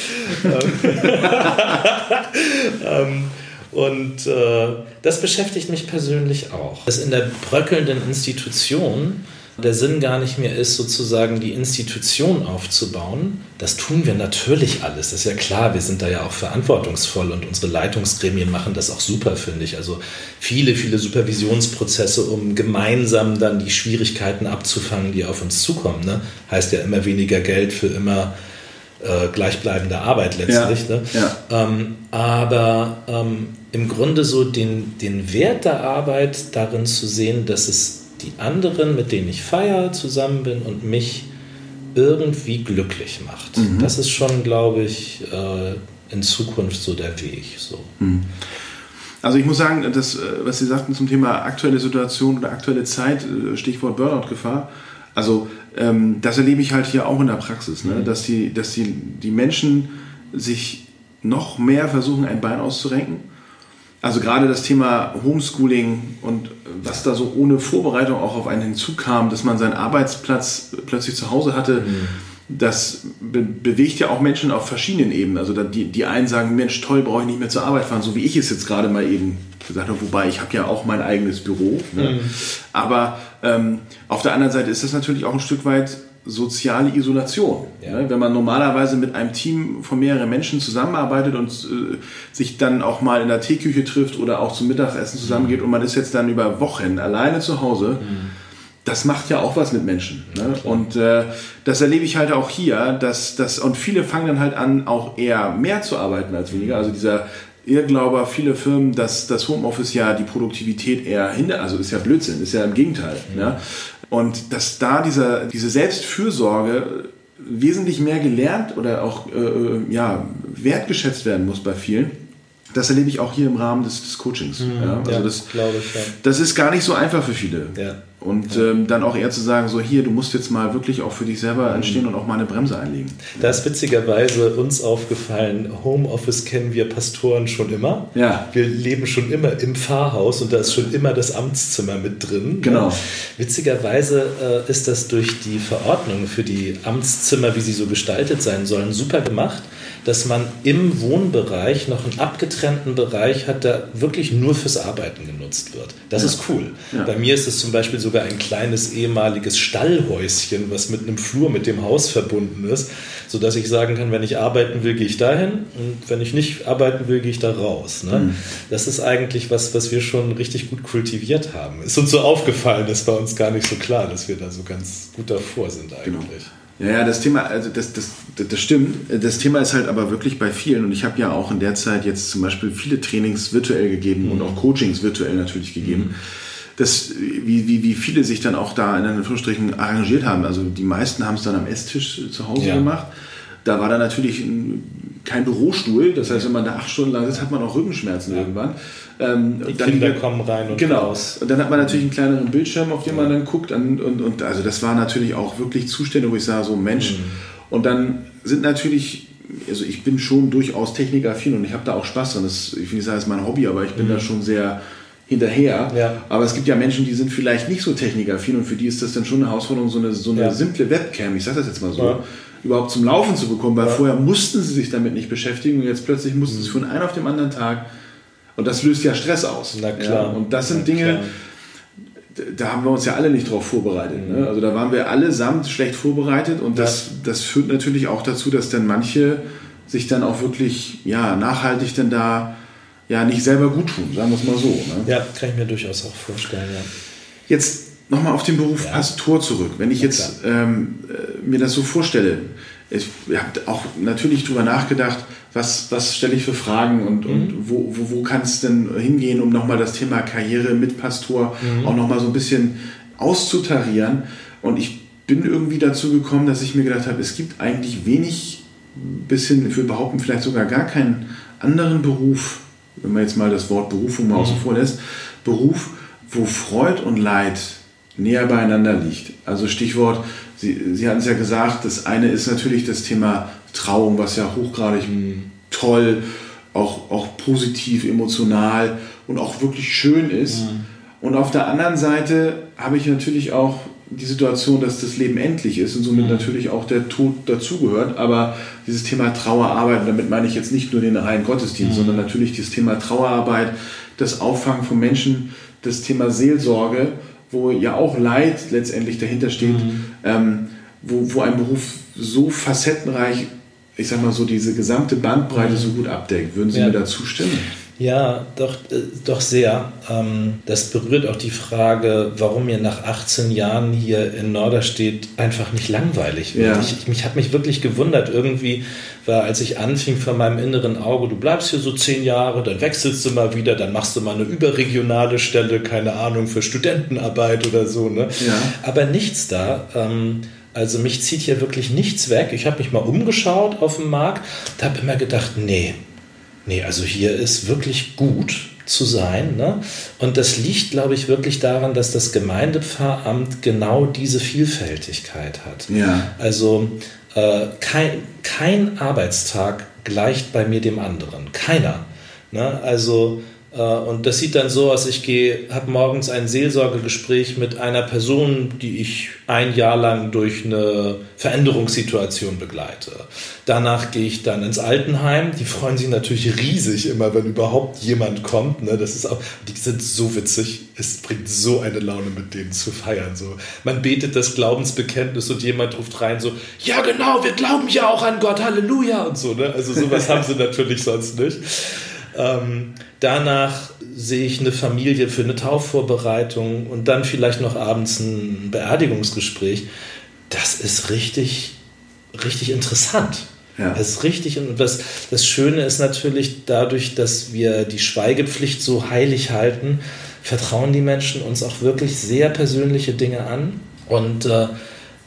ähm, und äh, das beschäftigt mich persönlich auch. Dass in der bröckelnden Institution der Sinn gar nicht mehr ist, sozusagen die Institution aufzubauen. Das tun wir natürlich alles. Das ist ja klar, wir sind da ja auch verantwortungsvoll und unsere Leitungsgremien machen das auch super, finde ich. Also viele, viele Supervisionsprozesse, um gemeinsam dann die Schwierigkeiten abzufangen, die auf uns zukommen. Ne? Heißt ja immer weniger Geld für immer äh, gleichbleibende Arbeit letztlich. Ja, ne? ja. Ähm, aber ähm, im Grunde so den, den Wert der Arbeit darin zu sehen, dass es die anderen, mit denen ich feiere, zusammen bin und mich irgendwie glücklich macht. Mhm. Das ist schon, glaube ich, äh, in Zukunft so der Weg. So. Mhm. Also ich muss sagen, das, äh, was Sie sagten zum Thema aktuelle Situation oder aktuelle Zeit, äh, Stichwort Burnout-Gefahr, also ähm, das erlebe ich halt hier auch in der Praxis, ne? Mhm. dass, die, dass die, die Menschen sich noch mehr versuchen, ein Bein auszurenken also gerade das Thema Homeschooling und was da so ohne Vorbereitung auch auf einen hinzukam, dass man seinen Arbeitsplatz plötzlich zu Hause hatte, mhm. das be bewegt ja auch Menschen auf verschiedenen Ebenen. Also die, die einen sagen, Mensch, toll, brauche ich nicht mehr zur Arbeit fahren, so wie ich es jetzt gerade mal eben gesagt habe, wobei ich habe ja auch mein eigenes Büro. Ne? Mhm. Aber ähm, auf der anderen Seite ist das natürlich auch ein Stück weit soziale Isolation. Ja. Ne? Wenn man normalerweise mit einem Team von mehreren Menschen zusammenarbeitet und äh, sich dann auch mal in der Teeküche trifft oder auch zum Mittagessen zusammengeht mhm. und man ist jetzt dann über Wochen alleine zu Hause, mhm. das macht ja auch was mit Menschen. Ne? Und äh, das erlebe ich halt auch hier, dass das und viele fangen dann halt an, auch eher mehr zu arbeiten als weniger. Also dieser Irrglaube, viele Firmen, dass das Homeoffice ja die Produktivität eher hindert, also ist ja Blödsinn, ist ja im Gegenteil. Mhm. Ne? Und dass da dieser, diese Selbstfürsorge wesentlich mehr gelernt oder auch äh, ja, wertgeschätzt werden muss bei vielen, das erlebe ich auch hier im Rahmen des, des Coachings. Mhm, ja, also ja, das, glaube ich. Ja. Das ist gar nicht so einfach für viele. Ja. Und ähm, dann auch eher zu sagen, so hier, du musst jetzt mal wirklich auch für dich selber mhm. entstehen und auch mal eine Bremse einlegen. Da ist witzigerweise uns aufgefallen, Homeoffice kennen wir Pastoren schon immer. Ja. Wir leben schon immer im Pfarrhaus und da ist schon immer das Amtszimmer mit drin. Genau. Ja. Witzigerweise äh, ist das durch die Verordnung für die Amtszimmer, wie sie so gestaltet sein sollen, super gemacht dass man im Wohnbereich noch einen abgetrennten Bereich hat, der wirklich nur fürs Arbeiten genutzt wird. Das ja. ist cool. Ja. Bei mir ist es zum Beispiel sogar ein kleines ehemaliges Stallhäuschen, was mit einem Flur mit dem Haus verbunden ist, sodass ich sagen kann, wenn ich arbeiten will, gehe ich dahin und wenn ich nicht arbeiten will, gehe ich da raus. Ne? Mhm. Das ist eigentlich was, was wir schon richtig gut kultiviert haben. Ist uns so aufgefallen, das war uns gar nicht so klar, dass wir da so ganz gut davor sind eigentlich. Genau. Ja, ja, das Thema, also das, das, das stimmt. Das Thema ist halt aber wirklich bei vielen und ich habe ja auch in der Zeit jetzt zum Beispiel viele Trainings virtuell gegeben mhm. und auch Coachings virtuell natürlich gegeben. Mhm. Das, wie, wie, wie viele sich dann auch da in Anführungsstrichen arrangiert haben. Also die meisten haben es dann am Esstisch zu Hause ja. gemacht. Da war dann natürlich kein Bürostuhl. Das heißt, wenn man da acht Stunden lang sitzt, hat man auch Rückenschmerzen ja. irgendwann. Ähm, die dann Kinder kommen rein und genau. raus. Und dann hat man natürlich einen kleineren Bildschirm, auf den man dann guckt. Und, und, und also das war natürlich auch wirklich Zustände, wo ich sage, so Mensch. Mhm. Und dann sind natürlich, also ich bin schon durchaus technikaffin und ich habe da auch Spaß dran. Das, ich will nicht sagen, das ist mein Hobby, aber ich bin mhm. da schon sehr hinterher. Ja. Aber es gibt ja Menschen, die sind vielleicht nicht so technikaffin und für die ist das dann schon eine Herausforderung, so eine, so eine ja. simple Webcam, ich sage das jetzt mal so, ja. überhaupt zum Laufen zu bekommen, weil vorher mussten sie sich damit nicht beschäftigen und jetzt plötzlich mussten sie mhm. von einem auf dem anderen Tag und das löst ja Stress aus. Na klar. Ja? Und das sind Na Dinge, klar. da haben wir uns ja alle nicht drauf vorbereitet. Mhm. Ne? Also da waren wir allesamt schlecht vorbereitet und das, das führt natürlich auch dazu, dass dann manche sich dann auch wirklich ja, nachhaltig dann da ja nicht selber gut tun, sagen wir es mal so. Ne? Ja, kann ich mir durchaus auch vorstellen. Ja. Jetzt nochmal auf den Beruf ja. Pastor zurück. Wenn ich jetzt ähm, äh, mir das so vorstelle, ich habe auch natürlich darüber nachgedacht, was, was stelle ich für Fragen und, mhm. und wo, wo, wo kann es denn hingehen, um nochmal das Thema Karriere mit Pastor mhm. auch nochmal so ein bisschen auszutarieren. Und ich bin irgendwie dazu gekommen, dass ich mir gedacht habe, es gibt eigentlich wenig, bis hin, ich würde behaupten, vielleicht sogar gar keinen anderen Beruf, wenn man jetzt mal das Wort Berufung mal mhm. außen vor lässt, Beruf, wo Freud und Leid näher beieinander liegt. Also Stichwort, Sie, Sie hatten es ja gesagt, das eine ist natürlich das Thema Trauung, was ja hochgradig toll, auch, auch positiv, emotional und auch wirklich schön ist. Mhm. Und auf der anderen Seite habe ich natürlich auch die Situation, dass das Leben endlich ist und somit mhm. natürlich auch der Tod dazugehört. Aber dieses Thema Trauerarbeit, und damit meine ich jetzt nicht nur den reinen Gottesdienst, mhm. sondern natürlich dieses Thema Trauerarbeit, das Auffangen von Menschen, das Thema Seelsorge, wo ja auch Leid letztendlich dahinter steht, ähm, wo, wo ein Beruf so facettenreich, ich sag mal so, diese gesamte Bandbreite so gut abdeckt. Würden Sie ja. mir da zustimmen? Ja, doch, äh, doch sehr. Ähm, das berührt auch die Frage, warum mir nach 18 Jahren hier in Norderstedt einfach nicht langweilig wird. Ja. Ich, ich, mich habe mich wirklich gewundert. Irgendwie war, als ich anfing von meinem inneren Auge, du bleibst hier so zehn Jahre, dann wechselst du mal wieder, dann machst du mal eine überregionale Stelle, keine Ahnung, für Studentenarbeit oder so. Ne? Ja. Aber nichts da. Ähm, also mich zieht hier wirklich nichts weg. Ich habe mich mal umgeschaut auf dem Markt und habe immer gedacht, nee, nee, also hier ist wirklich gut zu sein. Ne? Und das liegt, glaube ich, wirklich daran, dass das Gemeindepfarramt genau diese Vielfältigkeit hat. Ja. Also äh, kein, kein Arbeitstag gleicht bei mir dem anderen. Keiner. Ne? Also und das sieht dann so aus, ich gehe, habe morgens ein Seelsorgegespräch mit einer Person, die ich ein Jahr lang durch eine Veränderungssituation begleite. Danach gehe ich dann ins Altenheim. Die freuen sich natürlich riesig immer, wenn überhaupt jemand kommt. Ne? Das ist auch, die sind so witzig. Es bringt so eine Laune, mit denen zu feiern. So, man betet das Glaubensbekenntnis und jemand ruft rein so, ja genau, wir glauben ja auch an Gott, Halleluja und so. Ne? Also sowas haben sie natürlich sonst nicht. Ähm, danach sehe ich eine Familie für eine Taufvorbereitung und dann vielleicht noch abends ein Beerdigungsgespräch. Das ist richtig, richtig interessant. Ja. Das ist richtig. Und das, das Schöne ist natürlich, dadurch, dass wir die Schweigepflicht so heilig halten, vertrauen die Menschen uns auch wirklich sehr persönliche Dinge an. Und äh,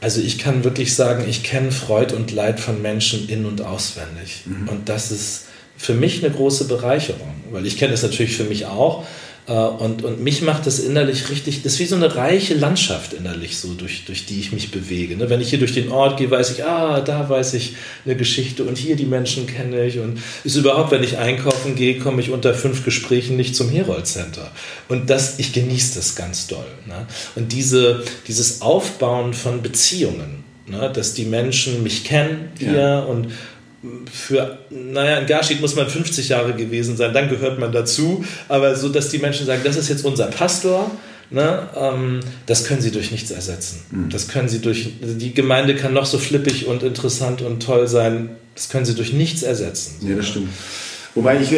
also ich kann wirklich sagen, ich kenne Freud und Leid von Menschen in- und auswendig. Mhm. Und das ist für mich eine große Bereicherung. weil ich kenne das natürlich für mich auch. Äh, und, und mich macht das innerlich richtig, das ist wie so eine reiche Landschaft innerlich, so durch, durch die ich mich bewege. Ne? Wenn ich hier durch den Ort gehe, weiß ich, ah, da weiß ich eine Geschichte und hier die Menschen kenne ich. Und ist überhaupt, wenn ich einkaufen gehe, komme ich unter fünf Gesprächen nicht zum Herold Center. Und das, ich genieße das ganz doll. Ne? Und diese, dieses Aufbauen von Beziehungen, ne? dass die Menschen mich kennen hier ja. und für, naja, in Garstedt muss man 50 Jahre gewesen sein, dann gehört man dazu, aber so, dass die Menschen sagen, das ist jetzt unser Pastor, ne, ähm, das können sie durch nichts ersetzen. Mhm. Das können sie durch, die Gemeinde kann noch so flippig und interessant und toll sein, das können sie durch nichts ersetzen. Ja, das stimmt. Wobei ich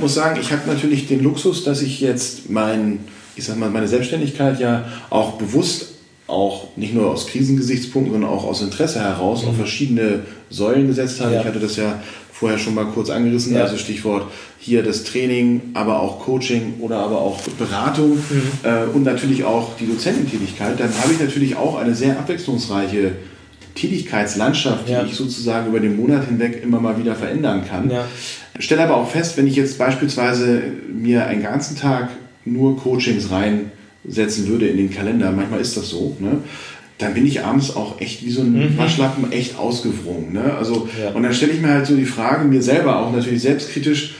muss sagen, ich habe natürlich den Luxus, dass ich jetzt mein, ich sag mal, meine Selbstständigkeit ja auch bewusst auch nicht nur aus Krisengesichtspunkten, sondern auch aus Interesse heraus mhm. auf verschiedene Säulen gesetzt habe. Ja. Ich hatte das ja vorher schon mal kurz angerissen, ja. also Stichwort hier das Training, aber auch Coaching oder aber auch Beratung mhm. äh, und natürlich auch die Dozententätigkeit. Dann habe ich natürlich auch eine sehr abwechslungsreiche Tätigkeitslandschaft, ja. die ich sozusagen über den Monat hinweg immer mal wieder verändern kann. Ja. Stelle aber auch fest, wenn ich jetzt beispielsweise mir einen ganzen Tag nur Coachings rein setzen würde in den Kalender, manchmal ist das so, ne? dann bin ich abends auch echt wie so ein mhm. Waschlappen echt ausgewrungen. Ne? Also, ja. Und dann stelle ich mir halt so die Frage, mir selber auch natürlich selbstkritisch,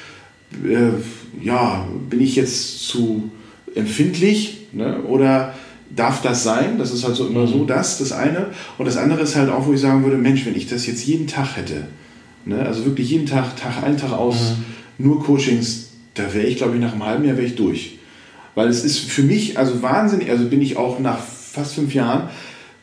äh, ja, bin ich jetzt zu empfindlich ne? oder darf das sein? Das ist halt so immer mhm. so, das, das eine. Und das andere ist halt auch, wo ich sagen würde, Mensch, wenn ich das jetzt jeden Tag hätte, ne? also wirklich jeden Tag, Tag ein, Tag aus, mhm. nur Coachings, da wäre ich, glaube ich, nach einem halben Jahr wäre ich durch. Weil es ist für mich, also wahnsinnig, also bin ich auch nach fast fünf Jahren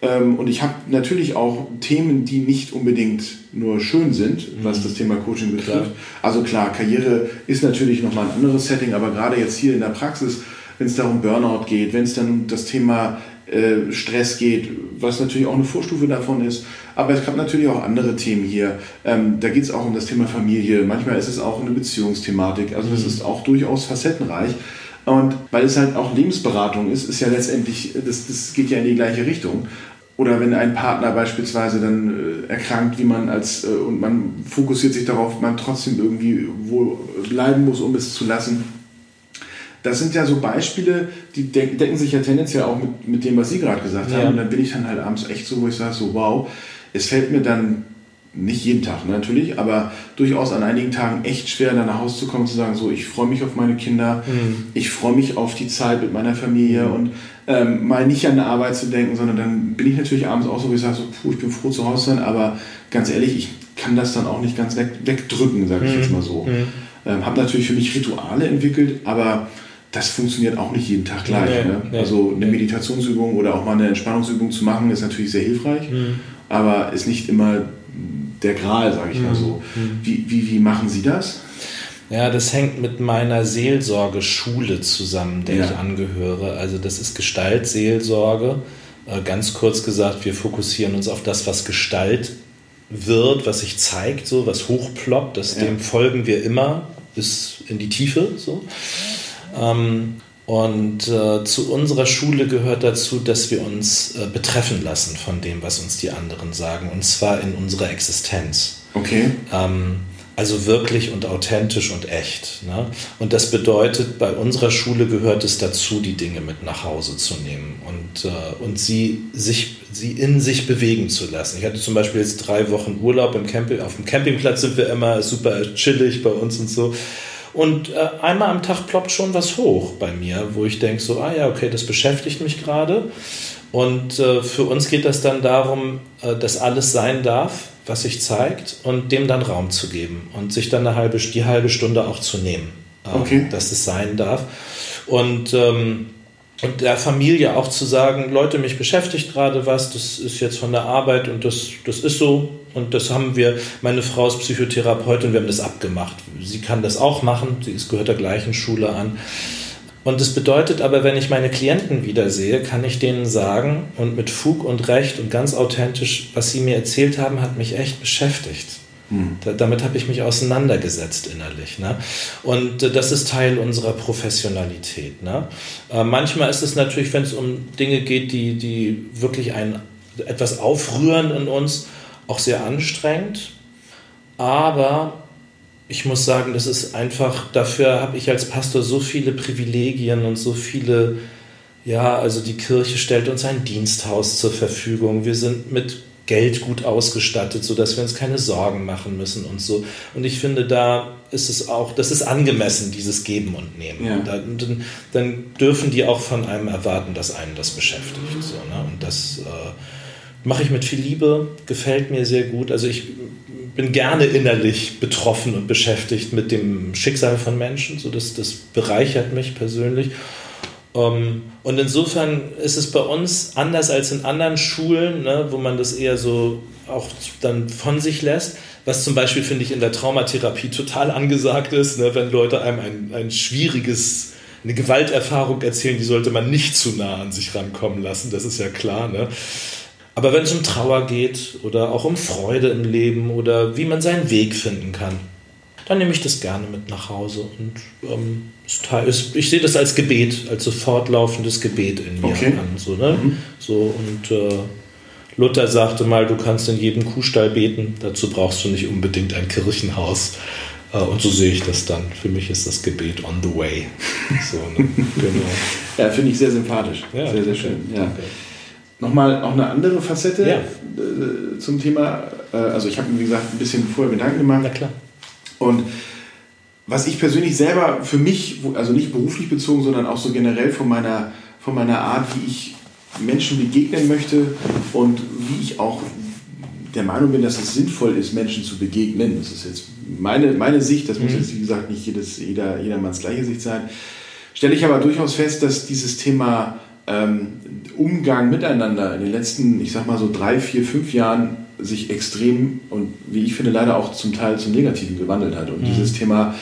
ähm, und ich habe natürlich auch Themen, die nicht unbedingt nur schön sind, was mhm. das Thema Coaching betrifft. Klar. Also klar, Karriere ist natürlich nochmal ein anderes Setting, aber gerade jetzt hier in der Praxis, wenn es darum Burnout geht, wenn es dann um das Thema äh, Stress geht, was natürlich auch eine Vorstufe davon ist. Aber es gab natürlich auch andere Themen hier. Ähm, da geht es auch um das Thema Familie. Manchmal ist es auch eine Beziehungsthematik. Also das mhm. ist auch durchaus facettenreich. Und weil es halt auch Lebensberatung ist, ist ja letztendlich, das, das geht ja in die gleiche Richtung. Oder wenn ein Partner beispielsweise dann äh, erkrankt, wie man als, äh, und man fokussiert sich darauf, man trotzdem irgendwie wohl bleiben muss, um es zu lassen. Das sind ja so Beispiele, die decken sich ja tendenziell auch mit, mit dem, was Sie gerade gesagt ja. haben. Und dann bin ich dann halt abends echt so, wo ich sage, so wow, es fällt mir dann nicht jeden Tag natürlich, aber durchaus an einigen Tagen echt schwer, dann nach Hause zu kommen und zu sagen, so, ich freue mich auf meine Kinder, mhm. ich freue mich auf die Zeit mit meiner Familie mhm. und ähm, mal nicht an der Arbeit zu denken, sondern dann bin ich natürlich abends auch so, wie ich sage, so, puh, ich bin froh zu Hause sein, aber ganz ehrlich, ich kann das dann auch nicht ganz weg, wegdrücken, sage ich mhm. jetzt mal so. Mhm. Ähm, habe natürlich für mich Rituale entwickelt, aber das funktioniert auch nicht jeden Tag gleich. Nee, ne? nee, also eine Meditationsübung oder auch mal eine Entspannungsübung zu machen, ist natürlich sehr hilfreich, mhm. aber ist nicht immer der Gral, sage ich mhm. mal so. Mhm. Wie, wie, wie machen Sie das? Ja, das hängt mit meiner Seelsorgeschule zusammen, der ja. ich angehöre. Also das ist Gestaltseelsorge. Äh, ganz kurz gesagt, wir fokussieren uns auf das, was Gestalt wird, was sich zeigt, so was hochploppt. Das, ja. Dem folgen wir immer bis in die Tiefe. So. Ähm, und äh, zu unserer Schule gehört dazu, dass wir uns äh, betreffen lassen von dem, was uns die anderen sagen, und zwar in unserer Existenz. Okay. Ähm, also wirklich und authentisch und echt. Ne? Und das bedeutet, bei unserer Schule gehört es dazu, die Dinge mit nach Hause zu nehmen und, äh, und sie, sich, sie in sich bewegen zu lassen. Ich hatte zum Beispiel jetzt drei Wochen Urlaub im Camping. Auf dem Campingplatz sind wir immer super chillig bei uns und so. Und äh, einmal am Tag ploppt schon was hoch bei mir, wo ich denke, so, ah ja, okay, das beschäftigt mich gerade. Und äh, für uns geht das dann darum, äh, dass alles sein darf, was sich zeigt, und dem dann Raum zu geben und sich dann eine halbe, die halbe Stunde auch zu nehmen, äh, okay. dass es sein darf. Und ähm, und der Familie auch zu sagen, Leute, mich beschäftigt gerade was, das ist jetzt von der Arbeit und das, das ist so. Und das haben wir, meine Frau ist Psychotherapeutin, wir haben das abgemacht. Sie kann das auch machen, sie gehört der gleichen Schule an. Und das bedeutet aber, wenn ich meine Klienten wiedersehe, kann ich denen sagen und mit Fug und Recht und ganz authentisch, was sie mir erzählt haben, hat mich echt beschäftigt. Da, damit habe ich mich auseinandergesetzt innerlich. Ne? Und äh, das ist Teil unserer Professionalität. Ne? Äh, manchmal ist es natürlich, wenn es um Dinge geht, die, die wirklich ein, etwas aufrühren in uns, auch sehr anstrengend. Aber ich muss sagen, das ist einfach, dafür habe ich als Pastor so viele Privilegien und so viele, ja, also die Kirche stellt uns ein Diensthaus zur Verfügung. Wir sind mit Geld gut ausgestattet, sodass wir uns keine Sorgen machen müssen und so. Und ich finde, da ist es auch, das ist angemessen, dieses Geben und Nehmen. Ja. Dann, dann, dürfen die auch von einem erwarten, dass einen das beschäftigt. So, ne? Und das äh, mache ich mit viel Liebe, gefällt mir sehr gut. Also ich bin gerne innerlich betroffen und beschäftigt mit dem Schicksal von Menschen. So das, das bereichert mich persönlich. Ähm, und insofern ist es bei uns anders als in anderen Schulen, ne, wo man das eher so auch dann von sich lässt. Was zum Beispiel, finde ich, in der Traumatherapie total angesagt ist, ne, wenn Leute einem ein, ein schwieriges, eine Gewalterfahrung erzählen, die sollte man nicht zu nah an sich rankommen lassen, das ist ja klar. Ne? Aber wenn es um Trauer geht oder auch um Freude im Leben oder wie man seinen Weg finden kann, dann nehme ich das gerne mit nach Hause. Und ähm, ist, ich sehe das als Gebet, als so fortlaufendes Gebet in mir okay. an. So, ne? Mhm. so, und äh, Luther sagte mal, du kannst in jedem Kuhstall beten, dazu brauchst du nicht unbedingt ein Kirchenhaus. Äh, und so sehe ich das dann. Für mich ist das Gebet on the way. So, ne? genau. Ja, finde ich sehr sympathisch. Ja, sehr, sehr schön. Ja. Okay. Nochmal auch eine andere Facette ja. Äh, zum Thema. Äh, also ich habe mir, wie gesagt, ein bisschen vorher Gedanken gemacht. Na klar. Und was ich persönlich selber für mich, also nicht beruflich bezogen, sondern auch so generell von meiner, von meiner Art, wie ich Menschen begegnen möchte und wie ich auch der Meinung bin, dass es sinnvoll ist, Menschen zu begegnen. Das ist jetzt meine, meine Sicht, das muss mhm. jetzt, wie gesagt, nicht jedes, jeder, jedermanns gleiche Sicht sein. Stelle ich aber durchaus fest, dass dieses Thema ähm, Umgang miteinander in den letzten, ich sag mal so drei, vier, fünf Jahren sich extrem und wie ich finde leider auch zum Teil zum Negativen gewandelt hat. Und mhm. dieses Thema,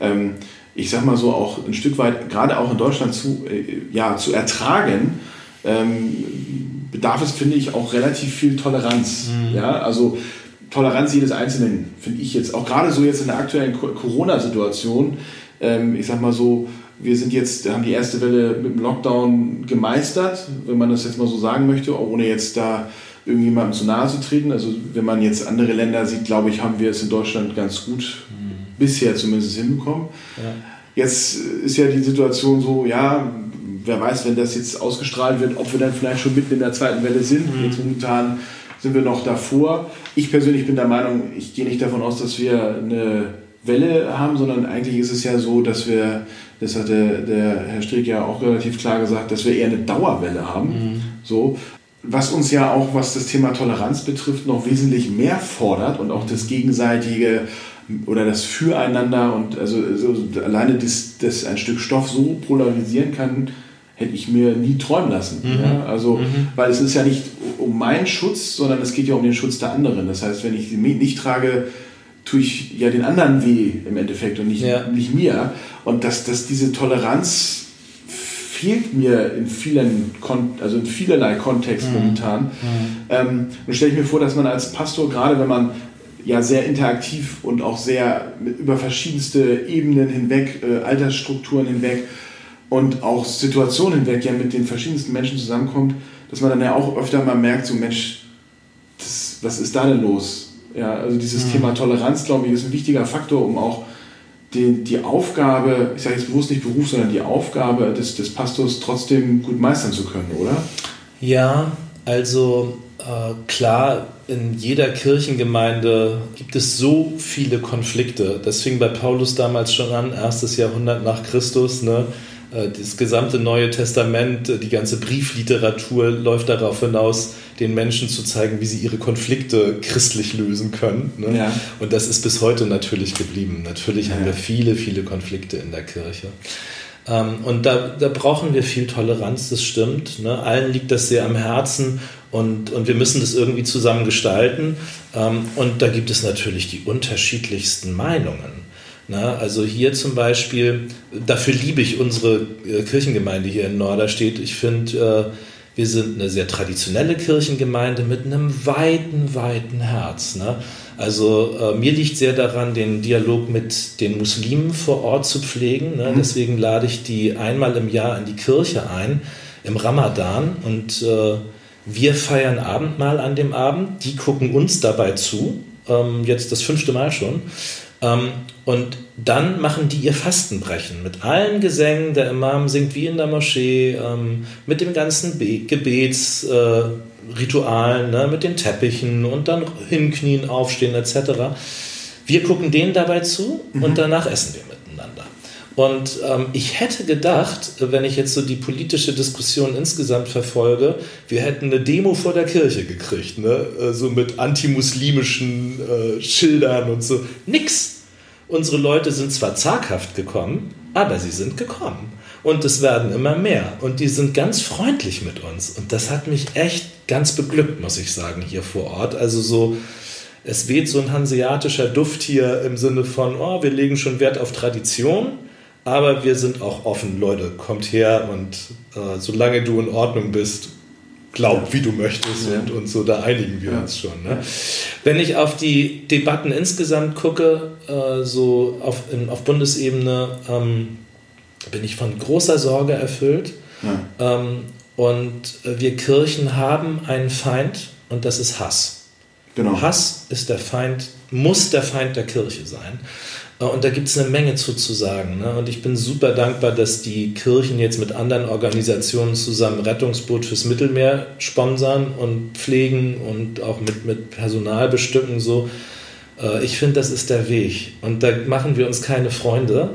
ähm, ich sag mal so auch ein Stück weit, gerade auch in Deutschland zu, äh, ja, zu ertragen, ähm, bedarf es, finde ich, auch relativ viel Toleranz. Mhm. Ja, also Toleranz jedes Einzelnen, finde ich jetzt, auch gerade so jetzt in der aktuellen Corona-Situation, ähm, ich sag mal so, wir sind jetzt, haben die erste Welle mit dem Lockdown gemeistert, wenn man das jetzt mal so sagen möchte, ohne jetzt da irgendjemandem zu nahe zu treten. Also wenn man jetzt andere Länder sieht, glaube ich, haben wir es in Deutschland ganz gut mhm. bisher zumindest hinbekommen. Ja. Jetzt ist ja die Situation so, ja, wer weiß, wenn das jetzt ausgestrahlt wird, ob wir dann vielleicht schon mitten in der zweiten Welle sind. Mhm. Jetzt momentan sind wir noch davor. Ich persönlich bin der Meinung, ich gehe nicht davon aus, dass wir eine Welle haben, sondern eigentlich ist es ja so, dass wir, das hat der, der Herr Strick ja auch relativ klar gesagt, dass wir eher eine Dauerwelle haben. Mhm. So, was uns ja auch, was das Thema Toleranz betrifft, noch wesentlich mehr fordert und auch das gegenseitige oder das Füreinander und also, also alleine das, das ein Stück Stoff so polarisieren kann, hätte ich mir nie träumen lassen. Mhm. Ja? Also, mhm. weil es ist ja nicht um meinen Schutz, sondern es geht ja um den Schutz der anderen. Das heißt, wenn ich sie nicht trage, tue ich ja den anderen weh im Endeffekt und nicht, ja. nicht mir. Und dass, dass diese Toleranz fehlt mir in vielen, also in vielerlei Kontext mhm. momentan. Mhm. Ähm, und stelle ich mir vor, dass man als Pastor, gerade wenn man ja sehr interaktiv und auch sehr über verschiedenste Ebenen hinweg, äh, Altersstrukturen hinweg und auch Situationen hinweg ja mit den verschiedensten Menschen zusammenkommt, dass man dann ja auch öfter mal merkt, so Mensch, das, was ist da denn los? Ja, also dieses mhm. Thema Toleranz, glaube ich, ist ein wichtiger Faktor, um auch die, die Aufgabe, ich sage jetzt bewusst nicht Beruf, sondern die Aufgabe des, des Pastors trotzdem gut meistern zu können, oder? Ja, also äh, klar, in jeder Kirchengemeinde gibt es so viele Konflikte. Das fing bei Paulus damals schon an, erstes Jahrhundert nach Christus. Ne? Äh, das gesamte Neue Testament, die ganze Briefliteratur läuft darauf hinaus, den Menschen zu zeigen, wie sie ihre Konflikte christlich lösen können. Ne? Ja. Und das ist bis heute natürlich geblieben. Natürlich ja. haben wir viele, viele Konflikte in der Kirche. Ähm, und da, da brauchen wir viel Toleranz, das stimmt. Ne? Allen liegt das sehr am Herzen und, und wir müssen das irgendwie zusammen gestalten. Ähm, und da gibt es natürlich die unterschiedlichsten Meinungen. Na, also hier zum Beispiel, dafür liebe ich unsere äh, Kirchengemeinde hier in Norderstedt. Ich finde, äh, wir sind eine sehr traditionelle Kirchengemeinde mit einem weiten, weiten Herz. Ne? Also äh, mir liegt sehr daran, den Dialog mit den Muslimen vor Ort zu pflegen. Ne? Mhm. Deswegen lade ich die einmal im Jahr in die Kirche ein, im Ramadan. Und äh, wir feiern Abendmahl an dem Abend. Die gucken uns dabei zu. Ähm, jetzt das fünfte Mal schon. Ähm, und dann machen die ihr Fastenbrechen mit allen Gesängen. Der Imam singt wie in der Moschee, ähm, mit dem ganzen Be Gebetsritualen, äh, ne, mit den Teppichen und dann hinknien, aufstehen etc. Wir gucken denen dabei zu mhm. und danach essen wir. Und ähm, ich hätte gedacht, wenn ich jetzt so die politische Diskussion insgesamt verfolge, wir hätten eine Demo vor der Kirche gekriegt, ne? Äh, so mit antimuslimischen äh, Schildern und so. Nix. Unsere Leute sind zwar zaghaft gekommen, aber sie sind gekommen. Und es werden immer mehr. Und die sind ganz freundlich mit uns. Und das hat mich echt ganz beglückt, muss ich sagen, hier vor Ort. Also so, es weht so ein hanseatischer Duft hier im Sinne von, oh, wir legen schon Wert auf Tradition, aber wir sind auch offen. Leute, kommt her und äh, solange du in Ordnung bist, glaub, wie du möchtest ja. und, und so, da einigen wir ja. uns schon. Ne? Wenn ich auf die Debatten insgesamt gucke, äh, so auf, in, auf Bundesebene, ähm, bin ich von großer Sorge erfüllt. Ja. Ähm, und wir Kirchen haben einen Feind und das ist Hass. Genau. Hass ist der Feind, muss der Feind der Kirche sein. Äh, und da gibt es eine Menge zu, zu sagen. Ne? Und ich bin super dankbar, dass die Kirchen jetzt mit anderen Organisationen zusammen Rettungsboot fürs Mittelmeer sponsern und pflegen und auch mit, mit Personal bestücken. So. Äh, ich finde, das ist der Weg. Und da machen wir uns keine Freunde.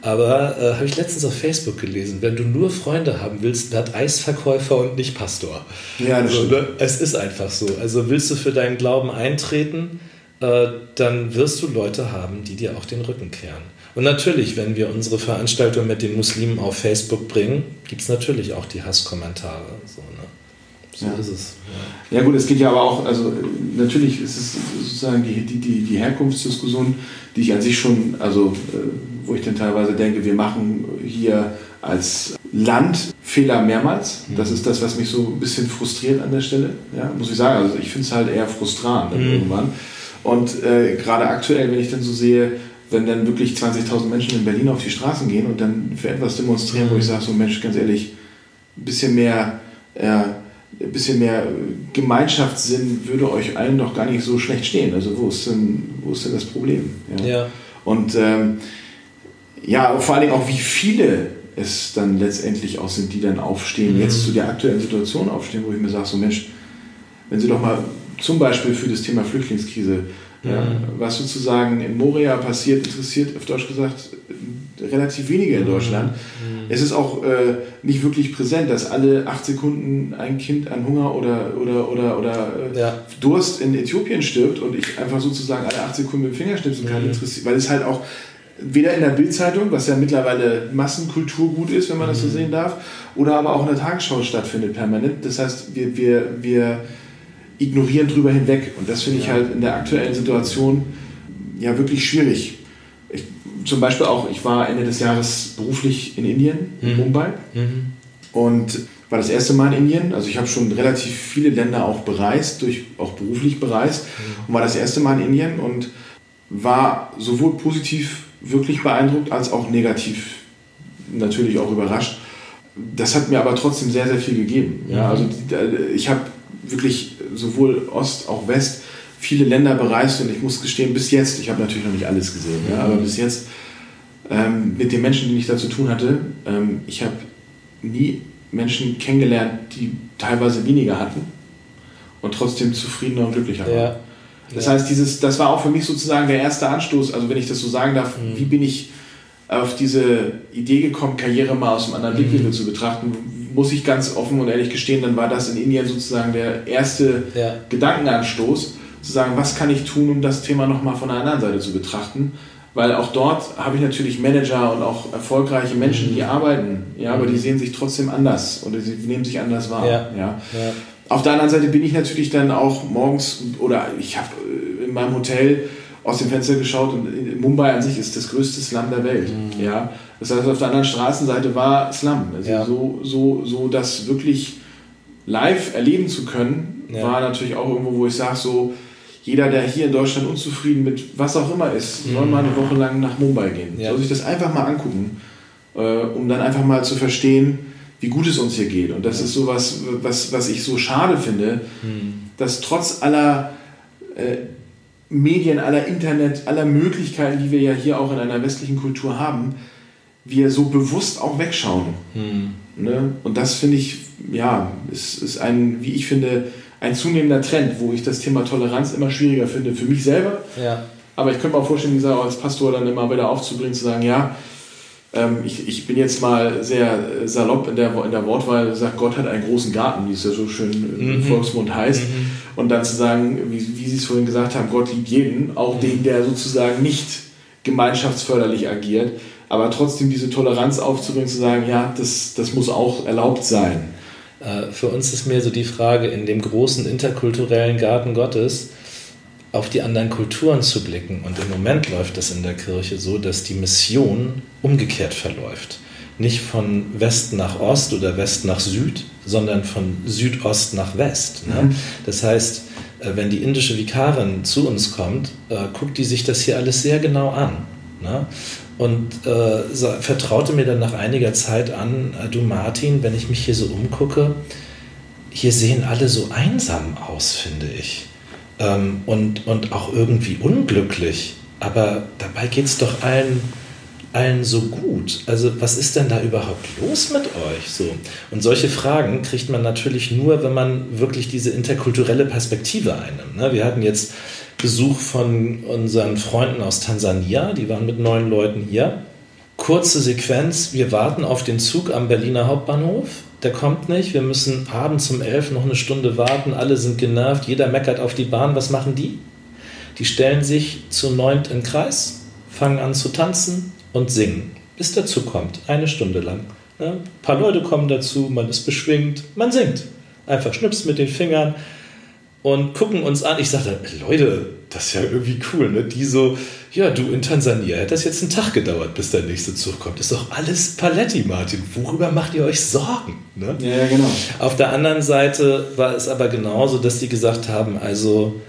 Aber äh, habe ich letztens auf Facebook gelesen, wenn du nur Freunde haben willst, werd Eisverkäufer und nicht Pastor. Ja, das also, ne? Es ist einfach so. Also willst du für deinen Glauben eintreten, äh, dann wirst du Leute haben, die dir auch den Rücken kehren. Und natürlich, wenn wir unsere Veranstaltung mit den Muslimen auf Facebook bringen, gibt es natürlich auch die Hasskommentare. So, ne? so ja. ist es. Ja. ja. gut, es geht ja aber auch, also natürlich ist es sozusagen die, die, die, Herkunftsdiskussion, die ich an sich schon, also äh, wo ich dann teilweise denke, wir machen hier als Land Fehler mehrmals. Das mhm. ist das, was mich so ein bisschen frustriert an der Stelle. Ja, muss ich sagen. Also ich finde es halt eher frustrant mhm. irgendwann. Und äh, gerade aktuell, wenn ich dann so sehe, wenn dann wirklich 20.000 Menschen in Berlin auf die Straßen gehen und dann für etwas demonstrieren, wo ich sage, so Mensch, ganz ehrlich, ein bisschen mehr, äh, ein bisschen mehr Gemeinschaftssinn würde euch allen doch gar nicht so schlecht stehen. Also wo ist denn, wo ist denn das Problem? Ja. ja. Und ähm, ja, vor allen Dingen auch, wie viele es dann letztendlich auch sind, die dann aufstehen, mhm. jetzt zu der aktuellen Situation aufstehen, wo ich mir sage, so Mensch, wenn Sie doch mal zum Beispiel für das Thema Flüchtlingskrise. Mhm. Ja, was sozusagen in Moria passiert, interessiert auf Deutsch gesagt relativ wenige in Deutschland. Mhm. Es ist auch äh, nicht wirklich präsent, dass alle acht Sekunden ein Kind an Hunger oder, oder, oder, oder äh, ja. Durst in Äthiopien stirbt und ich einfach sozusagen alle acht Sekunden mit dem Finger schnipsen kann, mhm. interessiert, weil es halt auch weder in der Bildzeitung, was ja mittlerweile Massenkulturgut ist, wenn man das so mhm. sehen darf, oder aber auch in der Tagesschau stattfindet permanent. Das heißt, wir, wir, wir ignorieren drüber hinweg. Und das finde ich halt in der aktuellen Situation ja wirklich schwierig. Ich, zum Beispiel auch, ich war Ende des Jahres beruflich in Indien, in mhm. Mumbai. Mhm. Und war das erste Mal in Indien. Also ich habe schon relativ viele Länder auch bereist, durch, auch beruflich bereist. Mhm. Und war das erste Mal in Indien und war sowohl positiv wirklich beeindruckt als auch negativ natürlich auch überrascht. Das hat mir aber trotzdem sehr, sehr viel gegeben. Ja, mhm. also ich habe wirklich sowohl Ost, auch West, viele Länder bereist und ich muss gestehen, bis jetzt, ich habe natürlich noch nicht alles gesehen, ja, aber bis jetzt ähm, mit den Menschen, die ich da zu tun hatte, ähm, ich habe nie Menschen kennengelernt, die teilweise weniger hatten und trotzdem zufriedener und glücklicher waren. Ja. Das ja. heißt, dieses, das war auch für mich sozusagen der erste Anstoß, also wenn ich das so sagen darf, mhm. wie bin ich auf diese Idee gekommen, Karriere mal aus einem anderen mhm. Blickwinkel zu betrachten, muss ich ganz offen und ehrlich gestehen, dann war das in Indien sozusagen der erste ja. Gedankenanstoß, zu sagen, was kann ich tun, um das Thema nochmal von der anderen Seite zu betrachten. Weil auch dort habe ich natürlich Manager und auch erfolgreiche Menschen, die mhm. arbeiten, ja, aber die mhm. sehen sich trotzdem anders oder sie nehmen sich anders wahr. Ja. ja. ja. Auf der anderen Seite bin ich natürlich dann auch morgens oder ich habe äh, in meinem Hotel aus dem Fenster geschaut und Mumbai an sich ist das größte Slum der Welt. Mhm. Ja? Das heißt, auf der anderen Straßenseite war Slum. Also ja. so, so, so das wirklich live erleben zu können, ja. war natürlich auch irgendwo, wo ich sage, so jeder, der hier in Deutschland unzufrieden mit was auch immer ist, mhm. soll mal eine Woche lang nach Mumbai gehen. Ja. Soll sich das einfach mal angucken, äh, um dann einfach mal zu verstehen, wie gut es uns hier geht. Und das ist so was, was, was ich so schade finde, mhm. dass trotz aller äh, Medien, aller Internet, aller Möglichkeiten, die wir ja hier auch in einer westlichen Kultur haben, wir so bewusst auch wegschauen. Hm. Ne? Und das finde ich, ja, ist, ist ein, wie ich finde, ein zunehmender Trend, wo ich das Thema Toleranz immer schwieriger finde für mich selber. Ja. Aber ich könnte mir auch vorstellen, wie gesagt, als Pastor dann immer wieder aufzubringen, zu sagen, ja, ähm, ich, ich bin jetzt mal sehr salopp in der, in der Wortwahl, sagt, Gott hat einen großen Garten, wie es ja so schön im mhm. Volksmund heißt. Mhm. Und dann zu sagen, wie, wie Sie es vorhin gesagt haben, Gott liebt jeden, auch mhm. den, der sozusagen nicht gemeinschaftsförderlich agiert aber trotzdem diese Toleranz aufzubringen, zu sagen, ja, das, das muss auch erlaubt sein. Äh, für uns ist mehr so die Frage, in dem großen interkulturellen Garten Gottes auf die anderen Kulturen zu blicken. Und im Moment läuft das in der Kirche so, dass die Mission umgekehrt verläuft. Nicht von West nach Ost oder West nach Süd, sondern von Südost nach West. Ne? Mhm. Das heißt, äh, wenn die indische Vikarin zu uns kommt, äh, guckt die sich das hier alles sehr genau an. Ne? Und äh, vertraute mir dann nach einiger Zeit an, äh, du Martin, wenn ich mich hier so umgucke, hier sehen alle so einsam aus, finde ich. Ähm, und, und auch irgendwie unglücklich. Aber dabei geht es doch allen, allen so gut. Also was ist denn da überhaupt los mit euch? So. Und solche Fragen kriegt man natürlich nur, wenn man wirklich diese interkulturelle Perspektive einnimmt. Ne? Wir hatten jetzt Besuch von unseren Freunden aus Tansania, die waren mit neun Leuten hier. Kurze Sequenz, wir warten auf den Zug am Berliner Hauptbahnhof. Der kommt nicht, wir müssen abends um elf noch eine Stunde warten, alle sind genervt, jeder meckert auf die Bahn. Was machen die? Die stellen sich zu neunt in Kreis, fangen an zu tanzen und singen, bis der Zug kommt, eine Stunde lang. Ein paar Leute kommen dazu, man ist beschwingt, man singt. Einfach schnipst mit den Fingern, und gucken uns an. Ich sagte, Leute, das ist ja irgendwie cool, ne? Die so, ja, du in Tansania, hätte das jetzt einen Tag gedauert, bis der nächste Zug kommt. Ist doch alles Paletti, Martin. Worüber macht ihr euch Sorgen? Ne? Ja, genau. Auf der anderen Seite war es aber genauso, dass die gesagt haben, also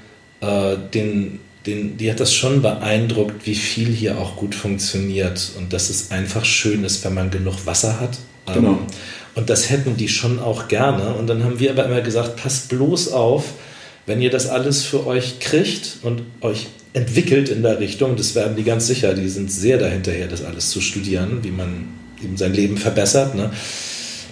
äh, den, den, die hat das schon beeindruckt, wie viel hier auch gut funktioniert und dass es einfach schön ist, wenn man genug Wasser hat. Genau. Ähm, und das hätten die schon auch gerne. Und dann haben wir aber immer gesagt, passt bloß auf, wenn ihr das alles für euch kriegt und euch entwickelt in der Richtung, das werden die ganz sicher, die sind sehr dahinterher, das alles zu studieren, wie man eben sein Leben verbessert. Ne?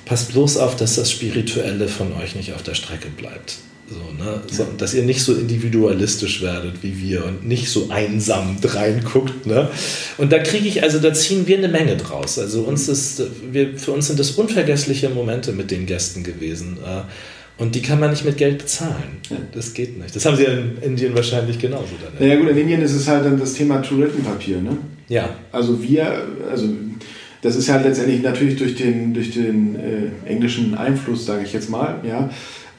Passt bloß auf, dass das Spirituelle von euch nicht auf der Strecke bleibt. So, ne? so, dass ihr nicht so individualistisch werdet wie wir und nicht so einsam reinguckt. Ne? Und da kriege ich, also da ziehen wir eine Menge draus. Also uns ist, wir, für uns sind das unvergessliche Momente mit den Gästen gewesen. Äh, und die kann man nicht mit Geld bezahlen. Ja. Das geht nicht. Das haben sie ja in Indien wahrscheinlich genauso. Dann. Naja gut, in Indien ist es halt dann das Thema Toilettenpapier. Ne? Ja. Also wir, also das ist halt letztendlich natürlich durch den, durch den äh, englischen Einfluss, sage ich jetzt mal, ja.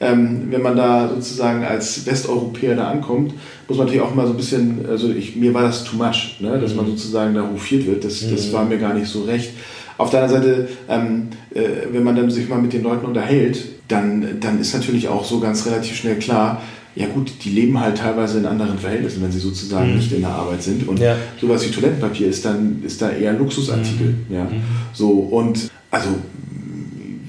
Ähm, wenn man da sozusagen als Westeuropäer da ankommt, muss man natürlich auch mal so ein bisschen, also ich, mir war das too much, ne, dass mhm. man sozusagen da hofiert wird. Das, mhm. das war mir gar nicht so recht. Auf der anderen Seite, ähm, äh, wenn man dann sich mal mit den Leuten unterhält, dann, dann ist natürlich auch so ganz relativ schnell klar, ja gut, die leben halt teilweise in anderen Verhältnissen, wenn sie sozusagen mhm. nicht in der Arbeit sind. Und ja. sowas wie Toilettenpapier ist dann ist da eher ein Luxusartikel. Mhm. Ja. Mhm. So, und also,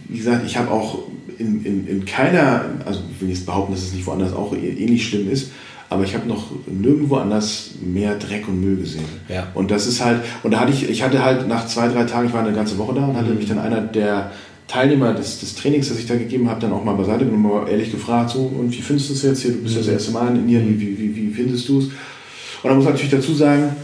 wie gesagt, ich habe auch in, in, in keiner, also ich will jetzt behaupten, dass es nicht woanders auch ähnlich schlimm ist, aber ich habe noch nirgendwo anders mehr Dreck und Müll gesehen. Ja. Und das ist halt, und da hatte ich, ich hatte halt nach zwei, drei Tagen, ich war eine ganze Woche da und hatte mhm. mich dann einer der Teilnehmer des, des Trainings, das ich da gegeben habe, dann auch mal beiseite genommen, mal ehrlich gefragt, so, und wie findest du es jetzt hier? Du bist das mhm. erste Mal in Indien, wie, wie, wie findest du es? Und da muss man natürlich dazu sagen,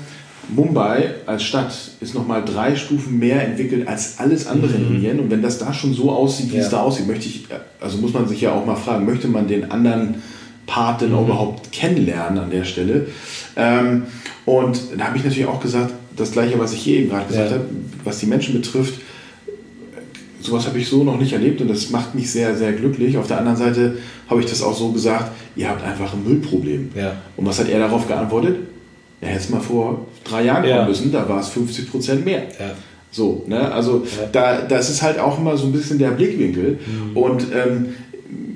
Mumbai als Stadt ist nochmal drei Stufen mehr entwickelt als alles andere in mhm. Indien. Und wenn das da schon so aussieht, wie ja. es da aussieht, möchte ich, also muss man sich ja auch mal fragen, möchte man den anderen Part denn mhm. überhaupt kennenlernen an der Stelle? Ähm, und da habe ich natürlich auch gesagt, das gleiche, was ich hier eben gerade gesagt ja. habe, was die Menschen betrifft, sowas habe ich so noch nicht erlebt und das macht mich sehr, sehr glücklich. Auf der anderen Seite habe ich das auch so gesagt, ihr habt einfach ein Müllproblem. Ja. Und was hat er darauf geantwortet? Er hätte es mal vor drei Jahren kommen ja. müssen, da war es 50 Prozent mehr. Ja. So, ne? Also ja. da, das ist halt auch immer so ein bisschen der Blickwinkel. Mhm. Und ähm,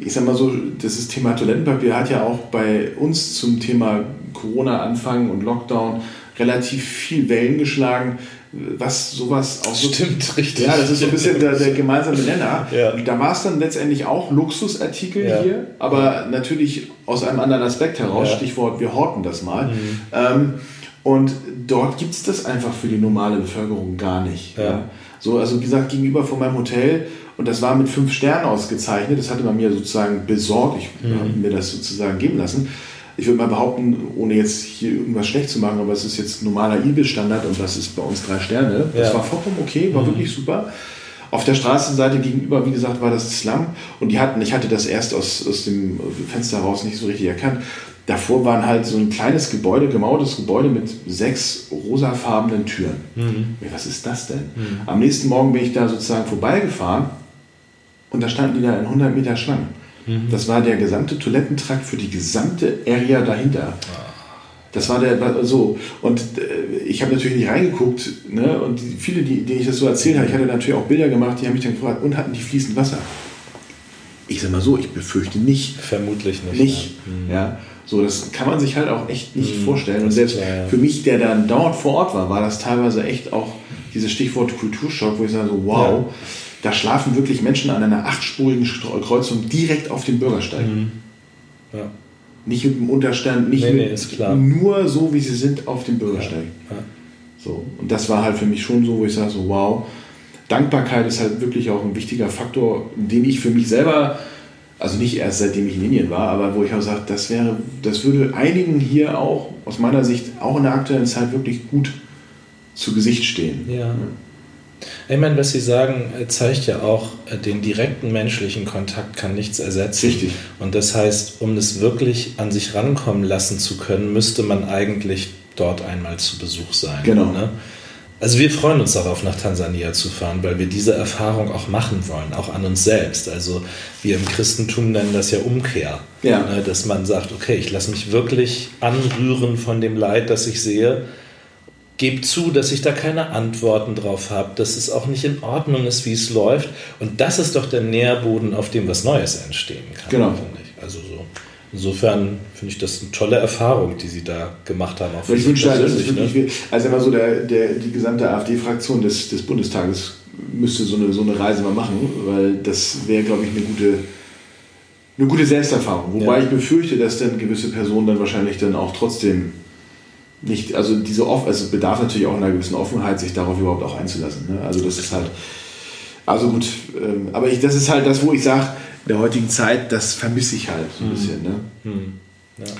ich sag mal so, das Thema Toilettenpapier hat ja auch bei uns zum Thema Corona-Anfang und Lockdown relativ viel Wellen geschlagen, was sowas auch so. Stimmt, richtig. Ja, das ist so ein bisschen der, der gemeinsame Nenner. Ja. Da war es dann letztendlich auch Luxusartikel ja. hier, aber natürlich aus einem anderen Aspekt heraus. Ja. Stichwort, wir horten das mal. Mhm. Ähm, und dort gibt es das einfach für die normale Bevölkerung gar nicht. Ja. So, also wie gesagt, gegenüber von meinem Hotel, und das war mit fünf Sternen ausgezeichnet, das hatte man mir sozusagen besorgt, ich mhm. habe mir das sozusagen geben lassen ich würde mal behaupten, ohne jetzt hier irgendwas schlecht zu machen, aber es ist jetzt normaler Ibis-Standard und das ist bei uns drei Sterne. Das ja. war vollkommen okay, war mhm. wirklich super. Auf der Straßenseite gegenüber, wie gesagt, war das Slum und die hatten, ich hatte das erst aus, aus dem Fenster heraus nicht so richtig erkannt. Davor waren halt so ein kleines Gebäude, gemauertes Gebäude mit sechs rosafarbenen Türen. Mhm. Was ist das denn? Mhm. Am nächsten Morgen bin ich da sozusagen vorbeigefahren und da standen die da in 100 Meter Schlangen. Mhm. Das war der gesamte Toilettentrakt für die gesamte Area dahinter. Das war der so. Und äh, ich habe natürlich nicht reingeguckt. Ne? Und viele, die, denen ich das so erzählt habe, ich hatte natürlich auch Bilder gemacht, die haben mich dann gefragt, und hatten die fließend Wasser? Ich sage mal so, ich befürchte nicht. Vermutlich nicht. Nicht. Ja. ja. So, das kann man sich halt auch echt nicht mhm. vorstellen. Und selbst klar, ja. für mich, der dann dauernd vor Ort war, war das teilweise echt auch dieses Stichwort Kulturschock, wo ich sage so, wow. Da schlafen wirklich Menschen an einer achtspurigen Kreuzung direkt auf dem Bürgersteig. Mhm. Ja. Nicht mit dem Unterstand, nicht nee, mit, nee, nur so, wie sie sind, auf dem Bürgersteig. Ja. Ja. So. Und das war halt für mich schon so, wo ich sage, so wow, Dankbarkeit ist halt wirklich auch ein wichtiger Faktor, den ich für mich selber, also nicht erst seitdem ich in Indien war, aber wo ich auch sage, das wäre, das würde einigen hier auch aus meiner Sicht auch in der aktuellen Zeit wirklich gut zu Gesicht stehen. Ja. Ich meine, was Sie sagen, zeigt ja auch, äh, den direkten menschlichen Kontakt kann nichts ersetzen. Richtig. Und das heißt, um es wirklich an sich rankommen lassen zu können, müsste man eigentlich dort einmal zu Besuch sein. Genau. Ne? Also wir freuen uns darauf, nach Tansania zu fahren, weil wir diese Erfahrung auch machen wollen, auch an uns selbst. Also wir im Christentum nennen das ja Umkehr. Ja. Ne? Dass man sagt, okay, ich lasse mich wirklich anrühren von dem Leid, das ich sehe gebe zu, dass ich da keine Antworten drauf habe, dass es auch nicht in Ordnung ist, wie es läuft. Und das ist doch der Nährboden, auf dem was Neues entstehen kann. Genau. Also so. Insofern finde ich das eine tolle Erfahrung, die Sie da gemacht haben. Auch ich wünsche, das ist wirklich, ne? also immer so der, der, die gesamte AfD-Fraktion des, des Bundestages müsste so eine, so eine Reise mal machen, weil das wäre, glaube ich, eine gute, eine gute Selbsterfahrung. Wobei ja. ich befürchte, dass dann gewisse Personen dann wahrscheinlich dann auch trotzdem nicht, also diese off, also bedarf natürlich auch einer gewissen Offenheit, sich darauf überhaupt auch einzulassen. Ne? Also das ist halt, also gut, ähm, aber ich, das ist halt das, wo ich sage, in der heutigen Zeit, das vermisse ich halt so ein mhm. bisschen. Ne? Mhm. Ja.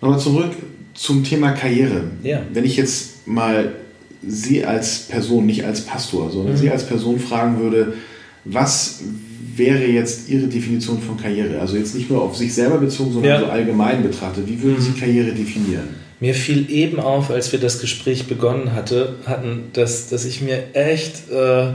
Nochmal zurück zum Thema Karriere. Ja. Wenn ich jetzt mal Sie als Person, nicht als Pastor, sondern mhm. Sie als Person fragen würde, was wäre jetzt Ihre Definition von Karriere? Also jetzt nicht nur auf sich selber bezogen, sondern ja. so allgemein betrachtet. Wie würden Sie mhm. Karriere definieren? Mir fiel eben auf, als wir das Gespräch begonnen hatte, hatten, dass, dass ich mir echt äh,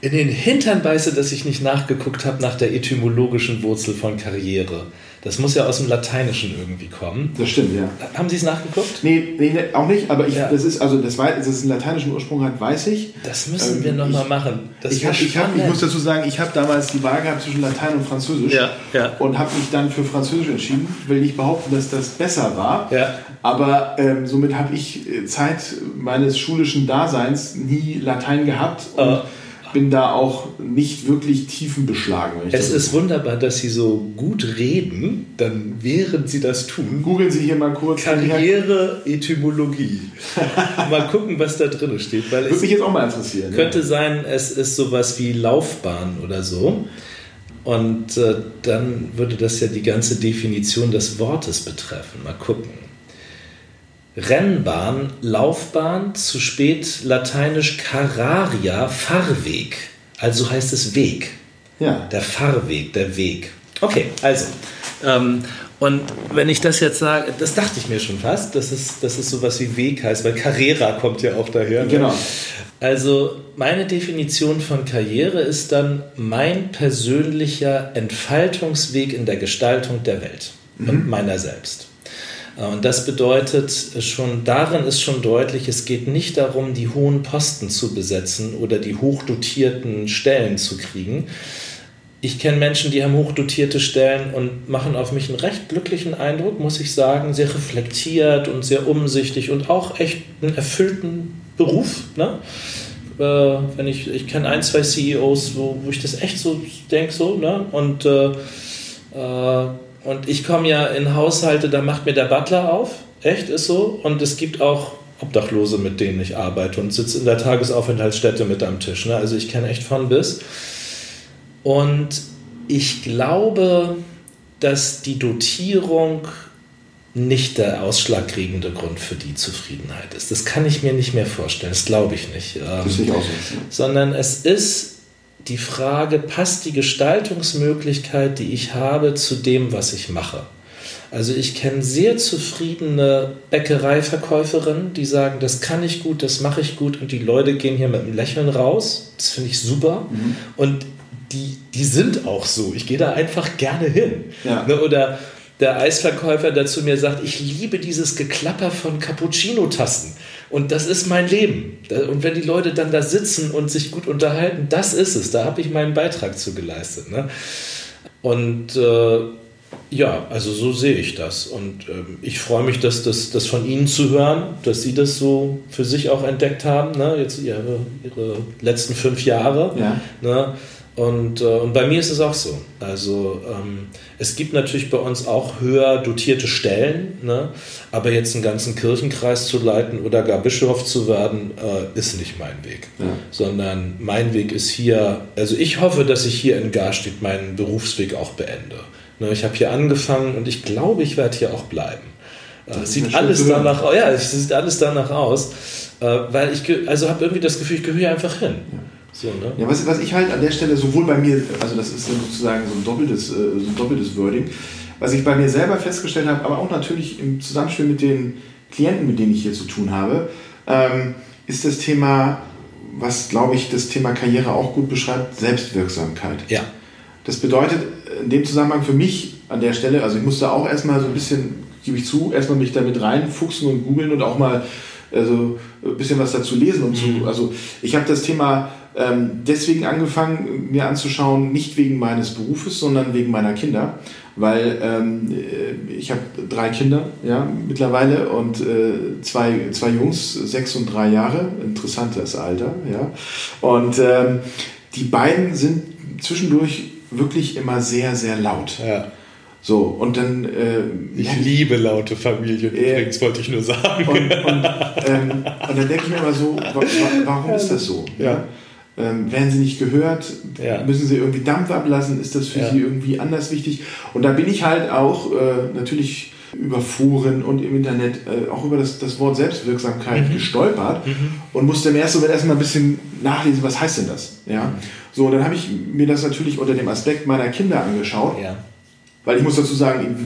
in den Hintern beiße, dass ich nicht nachgeguckt habe nach der etymologischen Wurzel von Karriere. Das muss ja aus dem Lateinischen irgendwie kommen. Das stimmt, ja. Haben Sie es nachgeguckt? Nee, nee auch nicht, aber ich, ja. das ist, also das, dass es einen lateinischen Ursprung hat, weiß ich. Das müssen ähm, wir nochmal machen. Das ich, hab, ich, hab, ich muss dazu sagen, ich habe damals die Wahl gehabt zwischen Latein und Französisch ja, ja. und habe mich dann für Französisch entschieden. Ich will nicht behaupten, dass das besser war, ja. aber ähm, somit habe ich äh, Zeit meines schulischen Daseins nie Latein gehabt. Und uh bin da auch nicht wirklich tiefenbeschlagen. Es ist wunderbar, dass Sie so gut reden, dann während Sie das tun. Googeln Sie hier mal kurz. Karriere, Etymologie. mal gucken, was da drin steht. Weil Würde mich jetzt auch mal interessieren. Könnte ja. sein, es ist sowas wie Laufbahn oder so. Und äh, dann würde das ja die ganze Definition des Wortes betreffen. Mal gucken. Rennbahn, Laufbahn, zu spät lateinisch Cararia, Fahrweg. Also heißt es Weg. Ja. Der Fahrweg, der Weg. Okay, also. Ähm, und wenn ich das jetzt sage, das dachte ich mir schon fast, dass es, dass es sowas wie Weg heißt, weil Carrera kommt ja auch daher. Ne? Genau. Also meine Definition von Karriere ist dann mein persönlicher Entfaltungsweg in der Gestaltung der Welt mhm. und meiner selbst. Äh, und das bedeutet schon, darin ist schon deutlich, es geht nicht darum, die hohen Posten zu besetzen oder die hochdotierten Stellen zu kriegen. ich kenne Menschen, die haben hochdotierte Stellen und machen auf mich einen recht glücklichen Eindruck, muss ich sagen. Sehr reflektiert und sehr umsichtig und auch echt einen erfüllten Beruf. Ne? Äh, wenn ich ich kenne ein, zwei CEOs, wo, wo ich das echt so denke, so, ne? Und, äh, äh, und ich komme ja in Haushalte, da macht mir der Butler auf. Echt, ist so. Und es gibt auch Obdachlose, mit denen ich arbeite und sitze in der Tagesaufenthaltsstätte mit am Tisch. Ne? Also ich kenne echt von bis. Und ich glaube, dass die Dotierung nicht der ausschlaggebende Grund für die Zufriedenheit ist. Das kann ich mir nicht mehr vorstellen, das glaube ich nicht. Das ist nicht auch so. Sondern es ist die Frage, passt die Gestaltungsmöglichkeit, die ich habe, zu dem, was ich mache? Also ich kenne sehr zufriedene Bäckereiverkäuferinnen, die sagen, das kann ich gut, das mache ich gut und die Leute gehen hier mit einem Lächeln raus. Das finde ich super. Mhm. Und die, die sind auch so. Ich gehe da einfach gerne hin. Ja. Ne, oder der Eisverkäufer, der zu mir sagt, ich liebe dieses Geklapper von Cappuccino-Tassen. Und das ist mein Leben. Und wenn die Leute dann da sitzen und sich gut unterhalten, das ist es. Da habe ich meinen Beitrag zu geleistet. Ne? Und äh, ja, also so sehe ich das. Und äh, ich freue mich, dass das, das von Ihnen zu hören, dass Sie das so für sich auch entdeckt haben. Ne? Jetzt Ihre, Ihre letzten fünf Jahre. Ja. Ne? Und, äh, und bei mir ist es auch so. Also ähm, es gibt natürlich bei uns auch höher dotierte Stellen, ne? aber jetzt einen ganzen Kirchenkreis zu leiten oder gar Bischof zu werden, äh, ist nicht mein Weg. Ja. Sondern mein Weg ist hier, also ich hoffe, dass ich hier in Garstedt meinen Berufsweg auch beende. Ne? Ich habe hier angefangen und ich glaube, ich werde hier auch bleiben. Äh, sieht alles danach, ja, es sieht alles danach aus, äh, weil ich also habe irgendwie das Gefühl, ich gehöre hier einfach hin. Ja. So, ne? Ja, was, was ich halt an der Stelle sowohl bei mir, also das ist sozusagen so ein doppeltes, äh, so ein doppeltes Wording, was ich bei mir selber festgestellt habe, aber auch natürlich im Zusammenspiel mit den Klienten, mit denen ich hier zu tun habe, ähm, ist das Thema, was glaube ich das Thema Karriere auch gut beschreibt, Selbstwirksamkeit. Ja. Das bedeutet in dem Zusammenhang für mich an der Stelle, also ich musste auch erstmal so ein bisschen, gebe ich zu, erstmal mich damit reinfuchsen und googeln und auch mal also ein bisschen was dazu lesen und mhm. zu. Also ich habe das Thema ähm, deswegen angefangen, mir anzuschauen, nicht wegen meines Berufes, sondern wegen meiner Kinder. Weil ähm, äh, ich habe drei Kinder ja, mittlerweile und äh, zwei, zwei Jungs, sechs und drei Jahre, interessantes Alter. Ja. Und ähm, die beiden sind zwischendurch wirklich immer sehr, sehr laut. Ja. So, und dann. Äh, ich liebe laute Familien, äh, übrigens, wollte ich nur sagen. Und, und, ähm, und dann denke ich mir immer so, warum ist das so? Ja. Ähm, werden sie nicht gehört? Ja. Müssen sie irgendwie Dampf ablassen? Ist das für ja. sie irgendwie anders wichtig? Und da bin ich halt auch äh, natürlich über Foren und im Internet äh, auch über das, das Wort Selbstwirksamkeit mhm. gestolpert mhm. und musste im ersten Moment erstmal ein bisschen nachlesen, was heißt denn das? Ja? Mhm. So, und dann habe ich mir das natürlich unter dem Aspekt meiner Kinder angeschaut. Ja. Weil ich muss dazu sagen,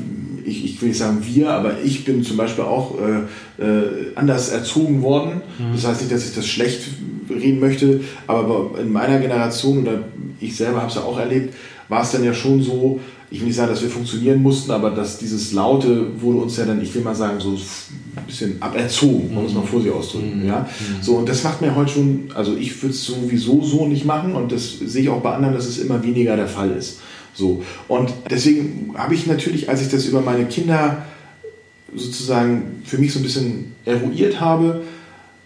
ich, ich will nicht sagen wir, aber ich bin zum Beispiel auch äh, äh, anders erzogen worden. Mhm. Das heißt nicht, dass ich das schlecht reden möchte, aber in meiner Generation oder ich selber habe es ja auch erlebt, war es dann ja schon so, ich will nicht sagen, dass wir funktionieren mussten, aber dass dieses Laute wurde uns ja dann, ich will mal sagen, so ein bisschen aberzogen, man muss mal vor sich ausdrücken. Mhm. Ja? Mhm. So, und das macht mir heute schon, also ich würde es sowieso so nicht machen und das sehe ich auch bei anderen, dass es immer weniger der Fall ist. So. Und deswegen habe ich natürlich, als ich das über meine Kinder sozusagen für mich so ein bisschen eruiert habe,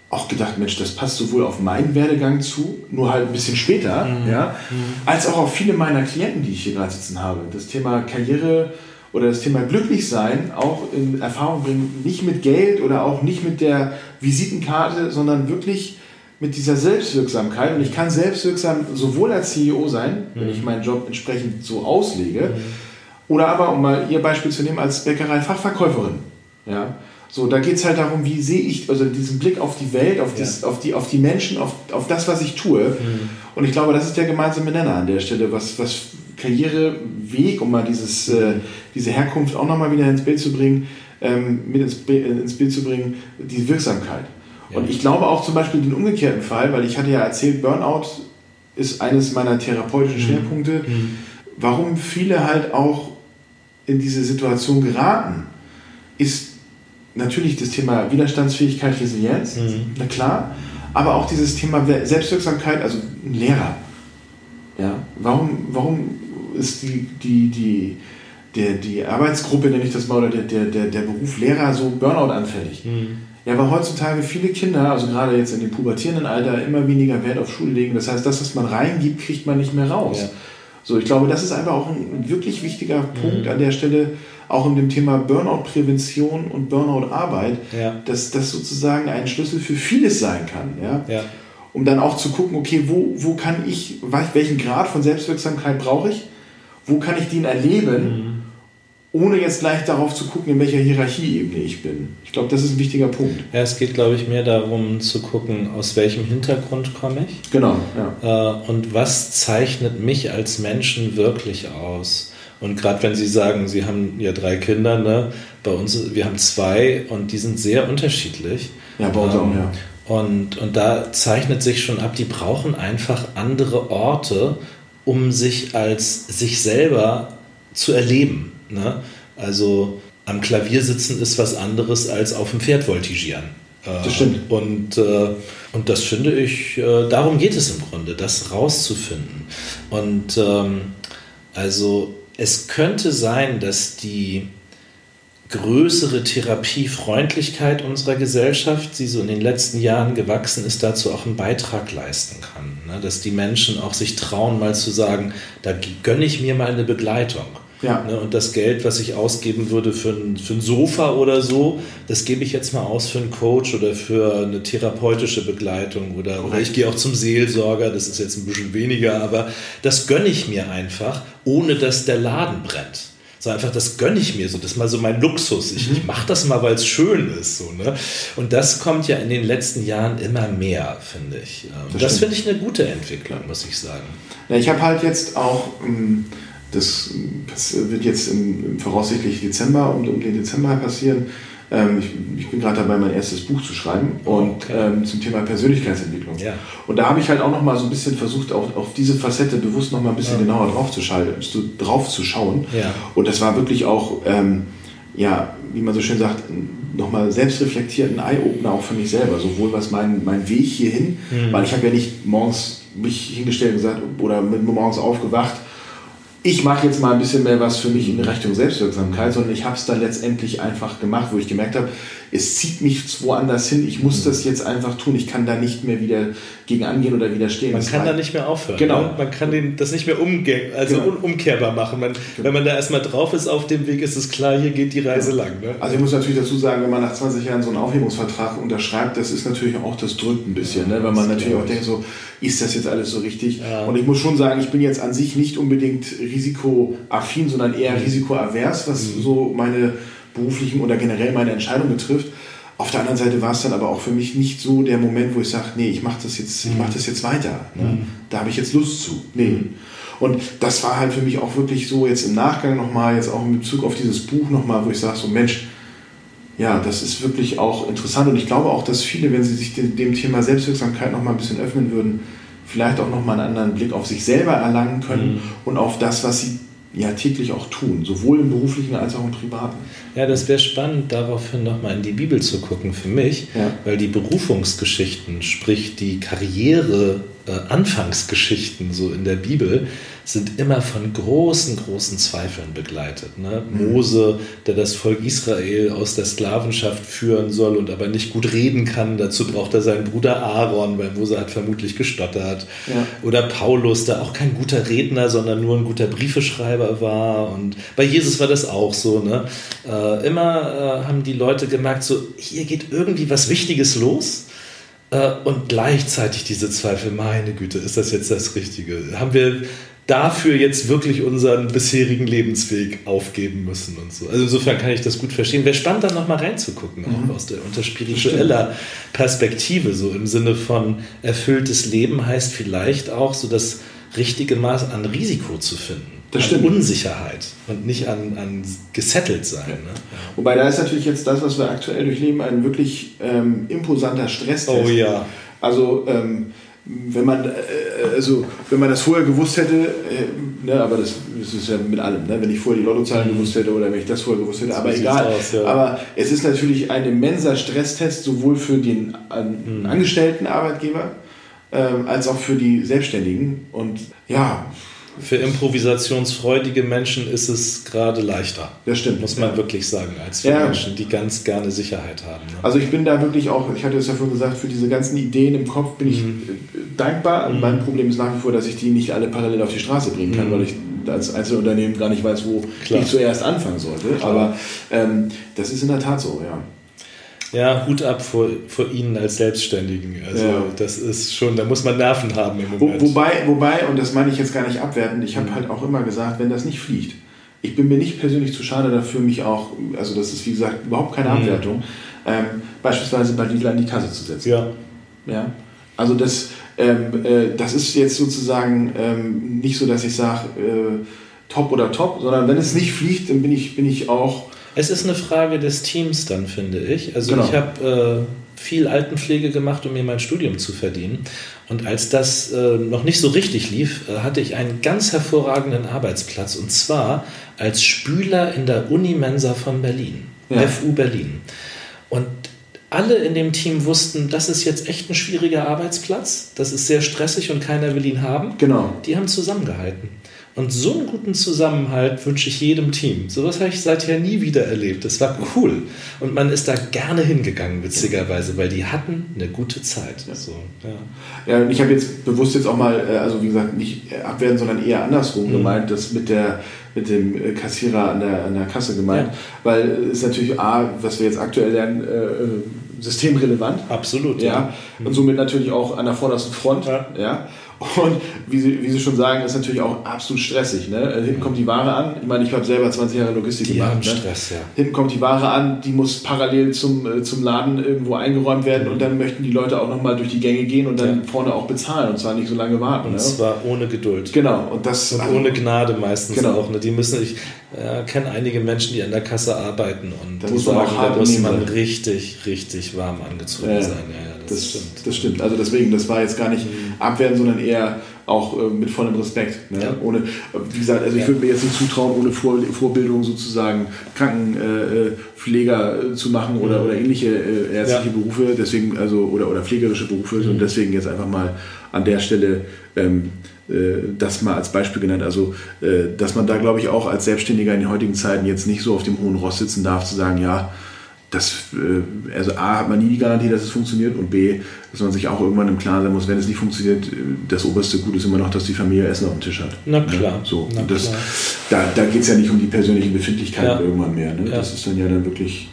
auch gedacht, Mensch, das passt sowohl auf meinen Werdegang zu, nur halt ein bisschen später, mhm. ja, mhm. als auch auf viele meiner Klienten, die ich hier gerade sitzen habe. Das Thema Karriere oder das Thema Glücklichsein auch in Erfahrung bringen, nicht mit Geld oder auch nicht mit der Visitenkarte, sondern wirklich mit dieser Selbstwirksamkeit. Und ich kann selbstwirksam sowohl als CEO sein, mhm. wenn ich meinen Job entsprechend so auslege, mhm. oder aber, um mal Ihr Beispiel zu nehmen, als Bäckerei-Fachverkäuferin. Ja, so, da geht es halt darum, wie sehe ich, also diesen Blick auf die Welt, auf, ja. dies, auf, die, auf die Menschen, auf, auf das, was ich tue. Mhm. Und ich glaube, das ist der gemeinsame Nenner an der Stelle, was, was Karriereweg, um mal dieses, äh, diese Herkunft auch nochmal wieder ins Bild zu bringen, ähm, mit ins, ins Bild zu bringen, die Wirksamkeit. Ja. Und ich glaube auch zum Beispiel den umgekehrten Fall, weil ich hatte ja erzählt, Burnout ist eines meiner therapeutischen mhm. Schwerpunkte, mhm. warum viele halt auch in diese Situation geraten, ist natürlich das Thema Widerstandsfähigkeit, Resilienz, mhm. na klar, aber auch dieses Thema Selbstwirksamkeit, also ein Lehrer. Ja, warum, warum ist die, die, die, der, die Arbeitsgruppe, nenne ich das mal, oder der, der, der, der Beruf Lehrer so Burnout anfällig. Mhm. Ja, weil heutzutage viele Kinder, also gerade jetzt in dem pubertierenden Alter, immer weniger Wert auf Schule legen. Das heißt, das, was man reingibt, kriegt man nicht mehr raus. Ja. So, ich glaube, das ist einfach auch ein wirklich wichtiger Punkt mhm. an der Stelle, auch in dem Thema Burnout-Prävention und Burnout-Arbeit, ja. dass das sozusagen ein Schlüssel für vieles sein kann. Ja? ja. Um dann auch zu gucken, okay, wo, wo kann ich, welchen Grad von Selbstwirksamkeit brauche ich, wo kann ich den erleben, mhm. Ohne jetzt gleich darauf zu gucken, in welcher Hierarchieebene ich bin. Ich glaube, das ist ein wichtiger Punkt. Ja, es geht, glaube ich, mehr darum zu gucken, aus welchem Hintergrund komme ich. Genau. Ja. Äh, und was zeichnet mich als Menschen wirklich aus? Und gerade wenn Sie sagen, Sie haben ja drei Kinder, ne? bei uns, wir haben zwei und die sind sehr unterschiedlich. Ja, bei uns ähm, auch, ja. Und, und da zeichnet sich schon ab, die brauchen einfach andere Orte, um sich als sich selber zu erleben. Ne? Also am Klavier sitzen ist was anderes als auf dem Pferd voltigieren. Äh, das stimmt. Und, äh, und das finde ich, äh, darum geht es im Grunde, das rauszufinden. Und ähm, also es könnte sein, dass die größere Therapiefreundlichkeit unserer Gesellschaft, die so in den letzten Jahren gewachsen ist, dazu auch einen Beitrag leisten kann. Ne? Dass die Menschen auch sich trauen, mal zu sagen, da gönne ich mir mal eine Begleitung. Ja. Ne? Und das Geld, was ich ausgeben würde für ein, für ein Sofa oder so, das gebe ich jetzt mal aus für einen Coach oder für eine therapeutische Begleitung oder, oder ich gehe auch zum Seelsorger, das ist jetzt ein bisschen weniger, aber das gönne ich mir einfach, ohne dass der Laden brennt. So einfach, das gönne ich mir so, das ist mal so mein Luxus. Ich, mhm. ich mache das mal, weil es schön ist. So, ne? Und das kommt ja in den letzten Jahren immer mehr, finde ich. Ähm, das, das finde ich eine gute Entwicklung, muss ich sagen. Ja, ich habe halt jetzt auch. Das, wird jetzt im, im voraussichtlich Dezember, um, um den Dezember passieren. Ähm, ich, ich, bin gerade dabei, mein erstes Buch zu schreiben und okay. ähm, zum Thema Persönlichkeitsentwicklung. Ja. Und da habe ich halt auch noch mal so ein bisschen versucht, auf, auf diese Facette bewusst noch mal ein bisschen ja. genauer drauf zu, drauf zu schauen. Ja. Und das war wirklich auch, ähm, ja, wie man so schön sagt, nochmal selbstreflektiert ein Eye-Opener auch für mich selber. Sowohl was mein, mein Weg hierhin, mhm. weil ich habe ja nicht morgens mich hingestellt und gesagt oder mit morgens aufgewacht ich mache jetzt mal ein bisschen mehr was für mich in Richtung Selbstwirksamkeit, sondern ich habe es dann letztendlich einfach gemacht, wo ich gemerkt habe, es zieht mich woanders hin, ich muss das jetzt einfach tun, ich kann da nicht mehr wieder gegen angehen oder widerstehen. Man das kann da nicht mehr aufhören. Genau. Ne? Man kann den, das nicht mehr umge also genau. umkehrbar machen. Man, genau. Wenn man da erstmal drauf ist auf dem Weg, ist es klar, hier geht die Reise genau. lang. Ne? Also ich muss natürlich dazu sagen, wenn man nach 20 Jahren so einen Aufhebungsvertrag unterschreibt, das ist natürlich auch, das drückt ein bisschen, ja, ne? weil man natürlich auch denkt, so, ist das jetzt alles so richtig? Ja. Und ich muss schon sagen, ich bin jetzt an sich nicht unbedingt risikoaffin, sondern eher mhm. risikoavers, was mhm. so meine beruflichen oder generell meine Entscheidung betrifft. Auf der anderen Seite war es dann aber auch für mich nicht so der Moment, wo ich sage, nee, ich mache das jetzt, ich mache das jetzt weiter. Ne? Mhm. Da habe ich jetzt Lust zu. Nee. Mhm. Und das war halt für mich auch wirklich so jetzt im Nachgang nochmal, jetzt auch in Bezug auf dieses Buch nochmal, wo ich sage, so Mensch, ja, das ist wirklich auch interessant und ich glaube auch, dass viele, wenn sie sich dem, dem Thema Selbstwirksamkeit nochmal ein bisschen öffnen würden, vielleicht auch nochmal einen anderen Blick auf sich selber erlangen können mhm. und auf das, was sie ja täglich auch tun, sowohl im beruflichen als auch im privaten. Ja, das wäre spannend, daraufhin nochmal in die Bibel zu gucken für mich, ja. weil die Berufungsgeschichten, sprich die Karriere, äh, Anfangsgeschichten so in der Bibel, sind immer von großen, großen Zweifeln begleitet. Ne? Mhm. Mose, der das Volk Israel aus der Sklavenschaft führen soll und aber nicht gut reden kann, dazu braucht er seinen Bruder Aaron, weil Mose hat vermutlich gestottert. Ja. Oder Paulus, der auch kein guter Redner, sondern nur ein guter Briefeschreiber war. Und bei Jesus war das auch so. Ne? Äh, immer äh, haben die Leute gemerkt, so hier geht irgendwie was Wichtiges los. Äh, und gleichzeitig diese Zweifel, meine Güte, ist das jetzt das Richtige? Haben wir dafür jetzt wirklich unseren bisherigen Lebensweg aufgeben müssen und so. Also insofern kann ich das gut verstehen. Wäre spannend, da nochmal reinzugucken, mhm. auch aus der unter spiritueller Perspektive, so im Sinne von erfülltes Leben heißt vielleicht auch so das richtige Maß an Risiko zu finden. Das an stimmt. Unsicherheit und nicht an, an gesettelt sein. Ne? Wobei da ist natürlich jetzt das, was wir aktuell durchleben, ein wirklich ähm, imposanter Stresstest. Oh ja. Also ähm, wenn man, äh, also, wenn man das vorher gewusst hätte, äh, ne, aber das, das, ist ja mit allem, ne, wenn ich vorher die Lottozahlen mhm. gewusst hätte oder wenn ich das vorher gewusst hätte, aber egal. Aus, ja. Aber es ist natürlich ein immenser Stresstest, sowohl für den an, mhm. angestellten Arbeitgeber ähm, als auch für die Selbstständigen. Und ja, für improvisationsfreudige Menschen ist es gerade leichter. Das stimmt. Muss man ja. wirklich sagen, als für ja. Menschen, die ganz gerne Sicherheit haben. Ne? Also ich bin da wirklich auch, ich hatte es ja vorhin gesagt, für diese ganzen Ideen im Kopf bin ich mhm. dankbar. Mhm. Mein Problem ist nach wie vor, dass ich die nicht alle parallel auf die Straße bringen kann, mhm. weil ich als Einzelunternehmen gar nicht weiß, wo Klar. ich zuerst anfangen sollte. Klar. Aber ähm, das ist in der Tat so, ja. Ja, Hut ab vor, vor Ihnen als Selbstständigen. Also ja. das ist schon, da muss man Nerven haben im Moment. Wo, wobei, wobei, und das meine ich jetzt gar nicht abwertend, ich habe mhm. halt auch immer gesagt, wenn das nicht fliegt, ich bin mir nicht persönlich zu schade dafür, mich auch, also das ist wie gesagt überhaupt keine mhm. Abwertung, mhm. ähm, beispielsweise bei Lidl an die Kasse zu setzen. Ja. ja? Also das, ähm, äh, das ist jetzt sozusagen ähm, nicht so, dass ich sage, äh, top oder top, sondern wenn es nicht fliegt, dann bin ich, bin ich auch es ist eine Frage des Teams dann, finde ich. Also genau. ich habe äh, viel Altenpflege gemacht, um mir mein Studium zu verdienen. Und als das äh, noch nicht so richtig lief, äh, hatte ich einen ganz hervorragenden Arbeitsplatz. Und zwar als Spüler in der Unimensa von Berlin, ja. FU Berlin. Und alle in dem Team wussten, das ist jetzt echt ein schwieriger Arbeitsplatz, das ist sehr stressig und keiner will ihn haben. Genau. Die haben zusammengehalten. Und so einen guten Zusammenhalt wünsche ich jedem Team. Sowas habe ich seither nie wieder erlebt. Das war cool. Und man ist da gerne hingegangen, witzigerweise, weil die hatten eine gute Zeit. Ja, so, ja. ja ich habe jetzt bewusst jetzt auch mal, äh, also wie gesagt, nicht abwerten, sondern eher andersrum mhm. gemeint, das mit der mit dem äh, Kassierer an der, an der Kasse gemeint. Ja. Weil es natürlich A, was wir jetzt aktuell lernen, äh, systemrelevant. Absolut. Ja. ja. Und somit natürlich auch an der vordersten Front. Ja. ja. Und wie Sie, wie Sie schon sagen, ist natürlich auch absolut stressig. Ne? Also hinten kommt die Ware an. Ich meine, ich habe selber 20 Jahre Logistik die gemacht. Haben ne? Stress, ja. Hinten kommt die Ware an, die muss parallel zum, äh, zum Laden irgendwo eingeräumt werden und dann möchten die Leute auch nochmal durch die Gänge gehen und dann ja. vorne auch bezahlen und zwar nicht so lange warten. Und ne? zwar ohne Geduld. Genau. Und, das, und ohne Gnade meistens genau. auch. Ne? Die müssen, ich äh, kenne einige Menschen, die an der Kasse arbeiten und da muss sagen, da muss man richtig, richtig warm angezogen ja. sein. Ja, das, stimmt. Das stimmt. Also deswegen, das war jetzt gar nicht mhm. abwerten, sondern eher auch äh, mit vollem Respekt. Ne? Ja. Ohne, wie gesagt, also ich würde mir jetzt nicht zutrauen, ohne Vor Vorbildung sozusagen Krankenpfleger äh, zu machen oder, mhm. oder ähnliche äh, ärztliche. Berufe, deswegen, also, oder, oder pflegerische Berufe mhm. und deswegen jetzt einfach mal an der Stelle ähm, äh, das mal als Beispiel genannt. Also, äh, dass man da, glaube ich, auch als Selbstständiger in den heutigen Zeiten jetzt nicht so auf dem hohen Ross sitzen darf, zu sagen, ja, das, äh, also A, hat man nie die Garantie, dass es funktioniert und B, dass man sich auch irgendwann im Klaren sein muss, wenn es nicht funktioniert, das oberste Gut ist immer noch, dass die Familie Essen auf dem Tisch hat. Na klar. Ja, so. Na das, klar. Da, da geht es ja nicht um die persönlichen Befindlichkeiten ja. irgendwann mehr. Ne? Ja. Das ist dann ja dann wirklich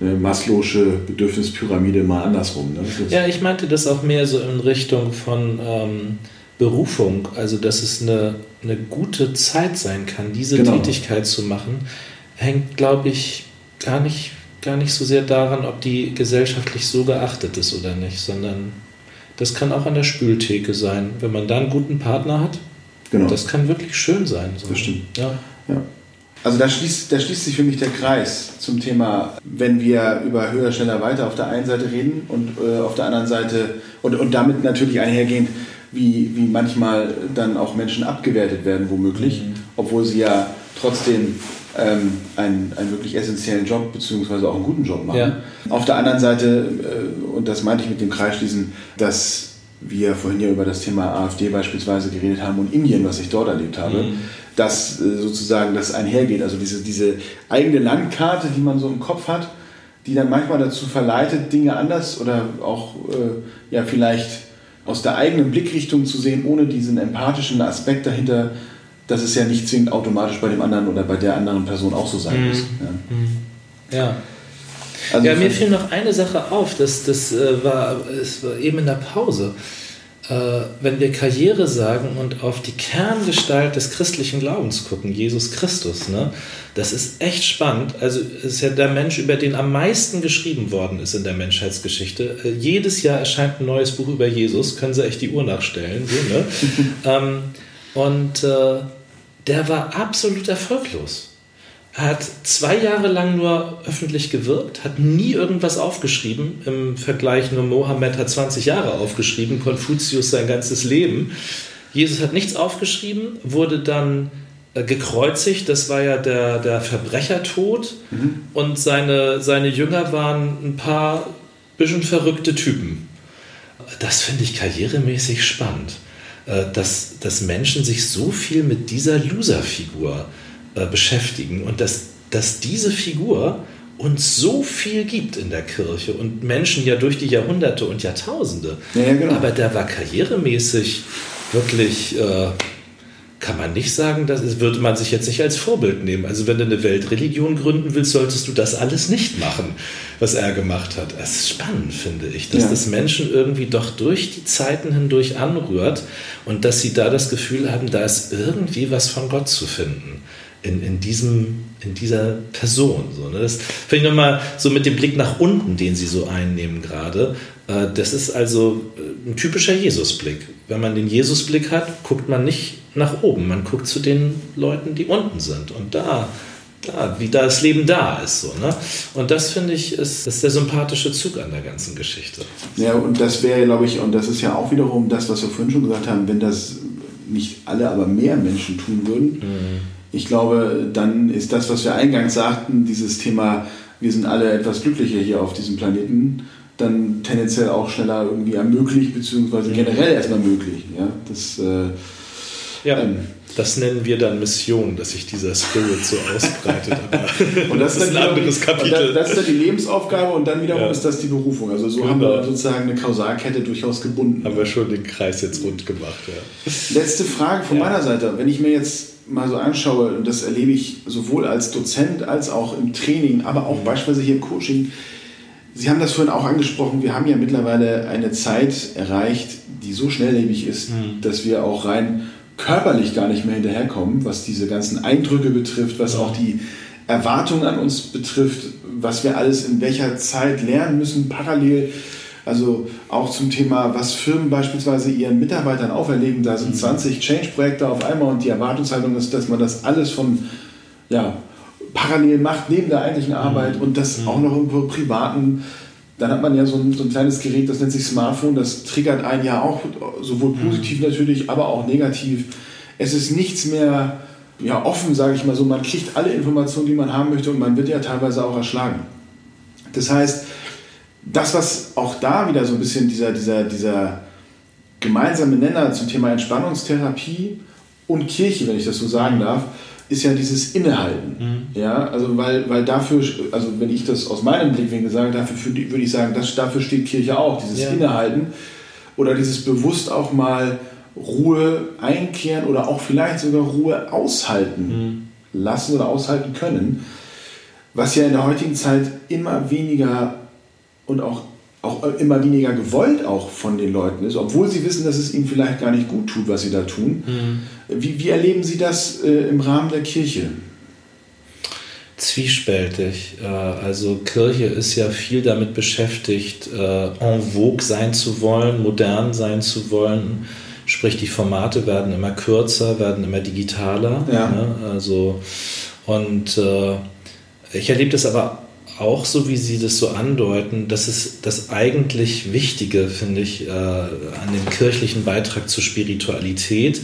eine Maslow'sche Bedürfnispyramide mal andersrum. Ne? ja, ich meinte das auch mehr so in Richtung von ähm, Berufung, also dass es eine, eine gute Zeit sein kann, diese genau. Tätigkeit zu machen, hängt, glaube ich, gar nicht gar nicht so sehr daran, ob die gesellschaftlich so geachtet ist oder nicht, sondern das kann auch an der Spültheke sein. Wenn man da einen guten Partner hat, genau. das kann wirklich schön sein. So. Das stimmt. Ja. ja. Also da schließt, da schließt sich für mich der Kreis zum Thema, wenn wir über höher, schneller, weiter auf der einen Seite reden und äh, auf der anderen Seite und, und damit natürlich einhergehend, wie, wie manchmal dann auch Menschen abgewertet werden, womöglich, mhm. obwohl sie ja trotzdem ähm, einen, einen wirklich essentiellen Job beziehungsweise auch einen guten Job machen. Ja. Auf der anderen Seite, äh, und das meinte ich mit dem Kreisschließen, dass wir vorhin ja über das Thema AfD beispielsweise geredet haben und Indien, was ich dort erlebt habe, mhm. dass äh, sozusagen das einhergeht. Also diese, diese eigene Landkarte, die man so im Kopf hat, die dann manchmal dazu verleitet, Dinge anders oder auch äh, ja vielleicht aus der eigenen Blickrichtung zu sehen, ohne diesen empathischen Aspekt dahinter dass es ja nicht zwingend automatisch bei dem anderen oder bei der anderen Person auch so sein mhm. muss. Ja. ja. Also ja, mir fiel noch eine Sache auf, das, das äh, war, es war eben in der Pause. Äh, wenn wir Karriere sagen und auf die Kerngestalt des christlichen Glaubens gucken, Jesus Christus, ne, das ist echt spannend. Also es ist ja der Mensch, über den am meisten geschrieben worden ist in der Menschheitsgeschichte. Äh, jedes Jahr erscheint ein neues Buch über Jesus, können Sie echt die Uhr nachstellen. So, ne? ähm, und äh, der war absolut erfolglos. Er hat zwei Jahre lang nur öffentlich gewirkt, hat nie irgendwas aufgeschrieben. Im Vergleich nur Mohammed hat 20 Jahre aufgeschrieben, Konfuzius sein ganzes Leben. Jesus hat nichts aufgeschrieben, wurde dann äh, gekreuzigt, das war ja der, der Verbrechertod. Mhm. Und seine, seine Jünger waren ein paar bisschen verrückte Typen. Das finde ich karrieremäßig spannend. Äh, dass, dass Menschen sich so viel mit dieser Loser-Figur äh, beschäftigen und dass, dass diese Figur uns so viel gibt in der Kirche und Menschen ja durch die Jahrhunderte und Jahrtausende. Ja, genau. Aber der war karrieremäßig wirklich, äh, kann man nicht sagen, das würde man sich jetzt nicht als Vorbild nehmen. Also wenn du eine Weltreligion gründen willst, solltest du das alles nicht machen, was er gemacht hat. Es ist spannend, finde ich, dass ja. das Menschen irgendwie doch durch die Zeiten hindurch anrührt und dass sie da das Gefühl haben, da ist irgendwie was von Gott zu finden in, in, diesem, in dieser Person. So, ne? Das finde ich nochmal so mit dem Blick nach unten, den Sie so einnehmen gerade. Äh, das ist also äh, ein typischer Jesusblick. Wenn man den Jesusblick hat, guckt man nicht nach oben, man guckt zu den Leuten, die unten sind. Und da, da wie da das Leben da ist. So, ne? Und das finde ich, ist, ist der sympathische Zug an der ganzen Geschichte. Ja, und das wäre, glaube ich, und das ist ja auch wiederum das, was wir vorhin schon gesagt haben, wenn das nicht alle, aber mehr Menschen tun würden. Mhm ich glaube, dann ist das, was wir eingangs sagten, dieses Thema, wir sind alle etwas glücklicher hier auf diesem Planeten, dann tendenziell auch schneller irgendwie ermöglicht, beziehungsweise generell erstmal möglich. Ja, das, äh, ja. Ähm, das nennen wir dann Mission, dass sich dieser Spirit so ausbreitet. und das, das ist ein anderes Kapitel. Das, das, ist dann die Lebensaufgabe und dann wiederum ja. ist das die Berufung. Also so genau. haben wir sozusagen eine Kausalkette durchaus gebunden. Haben wir schon den Kreis jetzt rund gemacht. Ja. Letzte Frage von ja. meiner Seite. Wenn ich mir jetzt mal so anschaue, und das erlebe ich sowohl als Dozent als auch im Training, aber auch beispielsweise hier im Coaching, Sie haben das vorhin auch angesprochen, wir haben ja mittlerweile eine Zeit erreicht, die so schnelllebig ist, mhm. dass wir auch rein körperlich gar nicht mehr hinterherkommen, was diese ganzen Eindrücke betrifft, was auch die Erwartungen an uns betrifft, was wir alles in welcher Zeit lernen müssen, parallel. Also auch zum Thema, was Firmen beispielsweise ihren Mitarbeitern auferlegen. Da sind 20 mhm. Change-Projekte auf einmal und die Erwartungshaltung ist, dass man das alles von ja, parallel macht, neben der eigentlichen mhm. Arbeit und das mhm. auch noch im privaten. Dann hat man ja so ein, so ein, kleines Gerät, das nennt sich Smartphone, das triggert ein ja auch sowohl positiv natürlich, aber auch negativ. Es ist nichts mehr ja, offen, sage ich mal so. Man kriegt alle Informationen, die man haben möchte und man wird ja teilweise auch erschlagen. Das heißt, das, was auch da wieder so ein bisschen dieser, dieser, dieser gemeinsame Nenner zum Thema Entspannungstherapie und Kirche, wenn ich das so sagen darf, ist ja dieses Innehalten. Mhm. Ja, also weil, weil dafür, also wenn ich das aus meinem Blickwinkel sage, dafür würde ich sagen, das, dafür steht Kirche auch, dieses ja. Innehalten oder dieses bewusst auch mal Ruhe einkehren oder auch vielleicht sogar Ruhe aushalten mhm. lassen oder aushalten können, was ja in der heutigen Zeit immer weniger und auch, auch immer weniger gewollt auch von den Leuten ist, obwohl sie wissen, dass es ihnen vielleicht gar nicht gut tut, was sie da tun. Mhm. Wie, wie erleben Sie das äh, im Rahmen der Kirche? Zwiespältig. Äh, also Kirche ist ja viel damit beschäftigt, äh, en vogue sein zu wollen, modern sein zu wollen. Sprich, die Formate werden immer kürzer, werden immer digitaler. Ja. Ne? Also, und äh, ich erlebe das aber auch so, wie Sie das so andeuten, das ist das eigentlich Wichtige, finde ich, äh, an dem kirchlichen Beitrag zur Spiritualität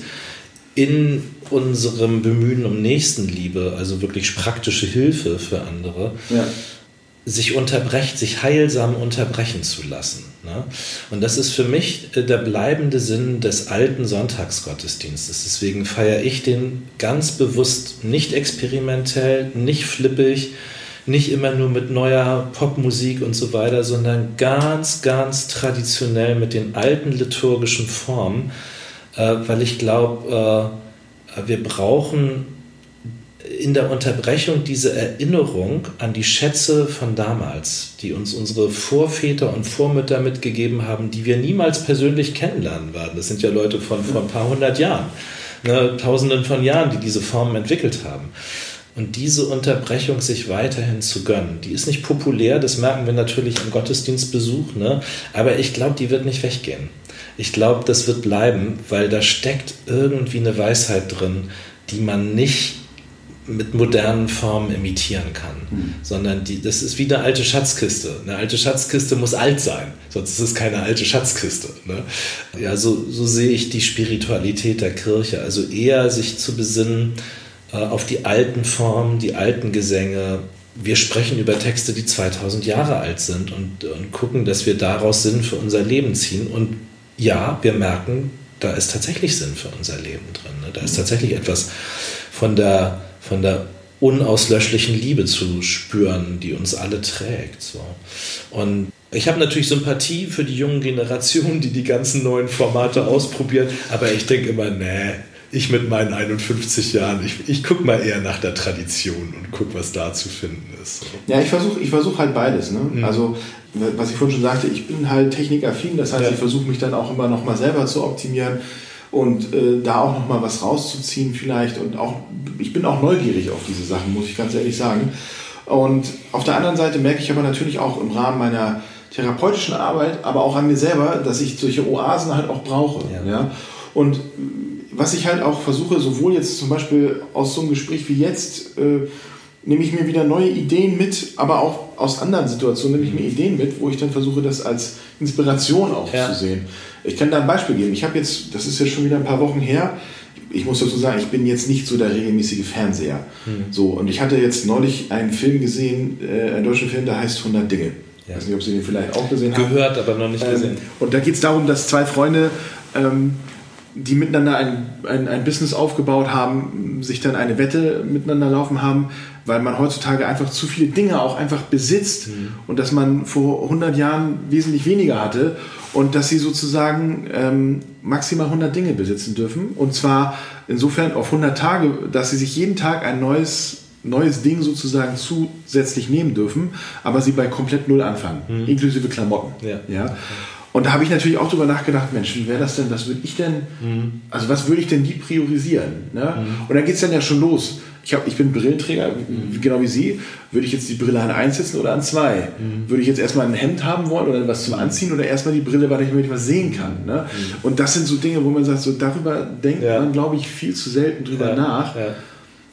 in unserem Bemühen um Nächstenliebe, also wirklich praktische Hilfe für andere, ja. sich unterbrechen, sich heilsam unterbrechen zu lassen. Ne? Und das ist für mich äh, der bleibende Sinn des alten Sonntagsgottesdienstes. Deswegen feiere ich den ganz bewusst nicht experimentell, nicht flippig, nicht immer nur mit neuer Popmusik und so weiter, sondern ganz, ganz traditionell mit den alten liturgischen Formen, äh, weil ich glaube, äh, wir brauchen in der Unterbrechung diese Erinnerung an die Schätze von damals, die uns unsere Vorväter und Vormütter mitgegeben haben, die wir niemals persönlich kennenlernen werden. Das sind ja Leute von vor ein paar hundert Jahren, ne, Tausenden von Jahren, die diese Formen entwickelt haben. Und diese Unterbrechung sich weiterhin zu gönnen, die ist nicht populär, das merken wir natürlich im Gottesdienstbesuch, ne? aber ich glaube, die wird nicht weggehen. Ich glaube, das wird bleiben, weil da steckt irgendwie eine Weisheit drin, die man nicht mit modernen Formen imitieren kann, mhm. sondern die, das ist wie eine alte Schatzkiste. Eine alte Schatzkiste muss alt sein, sonst ist es keine alte Schatzkiste. Ne? Ja, so, so sehe ich die Spiritualität der Kirche. Also eher sich zu besinnen, auf die alten Formen, die alten Gesänge. Wir sprechen über Texte, die 2000 Jahre alt sind und, und gucken, dass wir daraus Sinn für unser Leben ziehen. Und ja, wir merken, da ist tatsächlich Sinn für unser Leben drin. Ne? Da ist tatsächlich etwas von der, von der unauslöschlichen Liebe zu spüren, die uns alle trägt. So. Und ich habe natürlich Sympathie für die jungen Generationen, die die ganzen neuen Formate ausprobieren, aber ich denke immer, nee, ich mit meinen 51 Jahren, ich, ich gucke mal eher nach der Tradition und gucke, was da zu finden ist. Ja, ich versuche ich versuch halt beides. Ne? Mhm. Also, was ich vorhin schon sagte, ich bin halt technikaffin, das heißt, ja. ich versuche mich dann auch immer noch mal selber zu optimieren und äh, da auch noch mal was rauszuziehen vielleicht und auch, ich bin auch neugierig auf diese Sachen, muss ich ganz ehrlich sagen. Und auf der anderen Seite merke ich aber natürlich auch im Rahmen meiner therapeutischen Arbeit, aber auch an mir selber, dass ich solche Oasen halt auch brauche. Ja. ja? Und was ich halt auch versuche, sowohl jetzt zum Beispiel aus so einem Gespräch wie jetzt, äh, nehme ich mir wieder neue Ideen mit, aber auch aus anderen Situationen nehme ich mir Ideen mit, wo ich dann versuche, das als Inspiration auch ja. zu sehen. Ich kann da ein Beispiel geben. Ich habe jetzt, das ist jetzt schon wieder ein paar Wochen her, ich muss dazu sagen, ich bin jetzt nicht so der regelmäßige Fernseher. Mhm. So, und ich hatte jetzt neulich einen Film gesehen, äh, einen deutschen Film, der heißt 100 Dinge. Ich ja. weiß nicht, ob Sie den vielleicht auch gesehen haben. Gehört, aber noch nicht gesehen. Ähm, und da geht es darum, dass zwei Freunde ähm, die miteinander ein, ein, ein Business aufgebaut haben, sich dann eine Wette miteinander laufen haben, weil man heutzutage einfach zu viele Dinge auch einfach besitzt mhm. und dass man vor 100 Jahren wesentlich weniger hatte und dass sie sozusagen ähm, maximal 100 Dinge besitzen dürfen und zwar insofern auf 100 Tage, dass sie sich jeden Tag ein neues neues Ding sozusagen zusätzlich nehmen dürfen, aber sie bei komplett Null anfangen, mhm. inklusive Klamotten. Ja. ja? Und da habe ich natürlich auch drüber nachgedacht, Mensch, wie wäre das denn, was würde ich denn, mhm. also was würde ich denn die priorisieren? Ne? Mhm. Und dann geht es dann ja schon los. Ich, hab, ich bin Brillenträger, mhm. genau wie Sie. Würde ich jetzt die Brille an eins setzen oder an zwei? Mhm. Würde ich jetzt erstmal ein Hemd haben wollen oder was zum Anziehen oder erstmal die Brille, weil ich mir was sehen kann? Ne? Mhm. Und das sind so Dinge, wo man sagt, so darüber denkt ja. man, glaube ich, viel zu selten drüber ja. nach. Ja.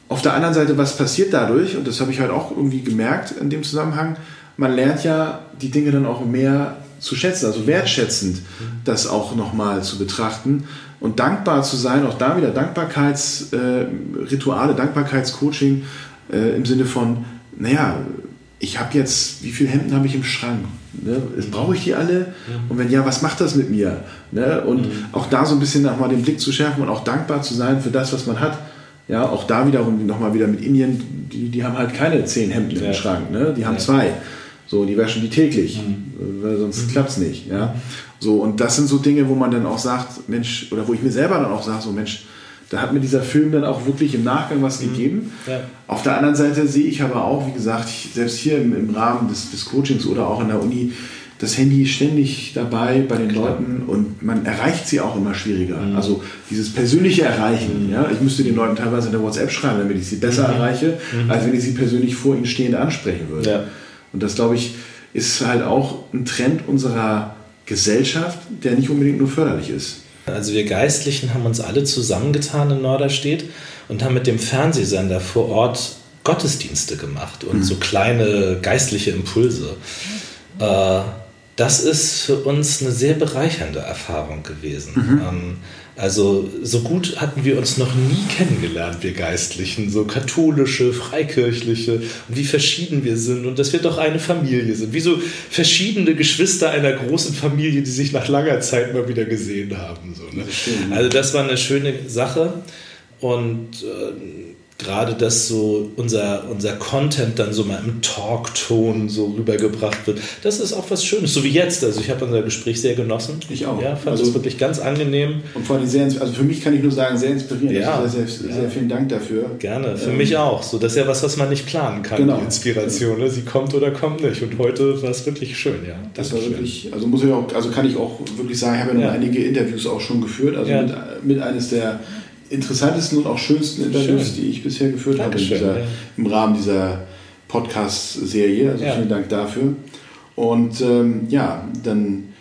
Auf der anderen Seite, was passiert dadurch? Und das habe ich halt auch irgendwie gemerkt in dem Zusammenhang. Man lernt ja die Dinge dann auch mehr zu schätzen, also wertschätzend das auch nochmal zu betrachten und dankbar zu sein, auch da wieder Dankbarkeitsrituale, äh, Dankbarkeitscoaching äh, im Sinne von, naja, ich habe jetzt, wie viele Hemden habe ich im Schrank? Ne? Brauche ich die alle? Und wenn ja, was macht das mit mir? Ne? Und mhm. auch da so ein bisschen nochmal den Blick zu schärfen und auch dankbar zu sein für das, was man hat. Ja, auch da wiederum nochmal wieder mit Indien, die, die haben halt keine zehn Hemden ja. im Schrank, ne? die haben ja. zwei. So, die waschen die täglich, mhm. weil sonst mhm. klappt es nicht. Ja? So, und das sind so Dinge, wo man dann auch sagt, Mensch, oder wo ich mir selber dann auch sage, so Mensch, da hat mir dieser Film dann auch wirklich im Nachgang was mhm. gegeben. Ja. Auf der anderen Seite sehe ich aber auch, wie gesagt, selbst hier im, im Rahmen des, des, Coachings oder auch in der Uni, das Handy ist ständig dabei bei den Klar. Leuten und man erreicht sie auch immer schwieriger. Mhm. Also dieses persönliche Erreichen. Mhm. Ja, ich müsste den Leuten teilweise eine WhatsApp schreiben, damit ich sie besser mhm. erreiche, mhm. als wenn ich sie persönlich vor ihnen stehend ansprechen würde. Ja. Und das, glaube ich, ist halt auch ein Trend unserer Gesellschaft, der nicht unbedingt nur förderlich ist. Also wir Geistlichen haben uns alle zusammengetan in Norderstedt und haben mit dem Fernsehsender vor Ort Gottesdienste gemacht und mhm. so kleine geistliche Impulse. Äh, das ist für uns eine sehr bereichernde Erfahrung gewesen. Mhm. Ähm, also so gut hatten wir uns noch nie kennengelernt, wir Geistlichen, so katholische, freikirchliche und wie verschieden wir sind und dass wir doch eine Familie sind, wie so verschiedene Geschwister einer großen Familie, die sich nach langer Zeit mal wieder gesehen haben. So, ne? Also das war eine schöne Sache und äh, gerade, dass so unser, unser Content dann so mal im Talkton so rübergebracht wird, das ist auch was Schönes, so wie jetzt. Also ich habe unser Gespräch sehr genossen. Ich auch. Ja, fand es also, wirklich ganz angenehm. Und vor allem sehr, also für mich kann ich nur sagen, sehr inspirierend. Ja, also sehr, sehr, sehr, vielen Dank dafür. Gerne, für ähm, mich auch. So, das ist ja was, was man nicht planen kann, genau. die Inspiration. Ne? Sie kommt oder kommt nicht. Und heute war es wirklich schön, ja. Das war wirklich, also muss ich auch, also kann ich auch wirklich sagen, ich habe ja noch einige Interviews auch schon geführt, also mit, mit eines der interessantesten und auch schönsten Interviews, Schön. die ich bisher geführt Dankeschön, habe dieser, ja. im Rahmen dieser Podcast-Serie. Also ja. vielen Dank dafür. Und ähm, ja, dann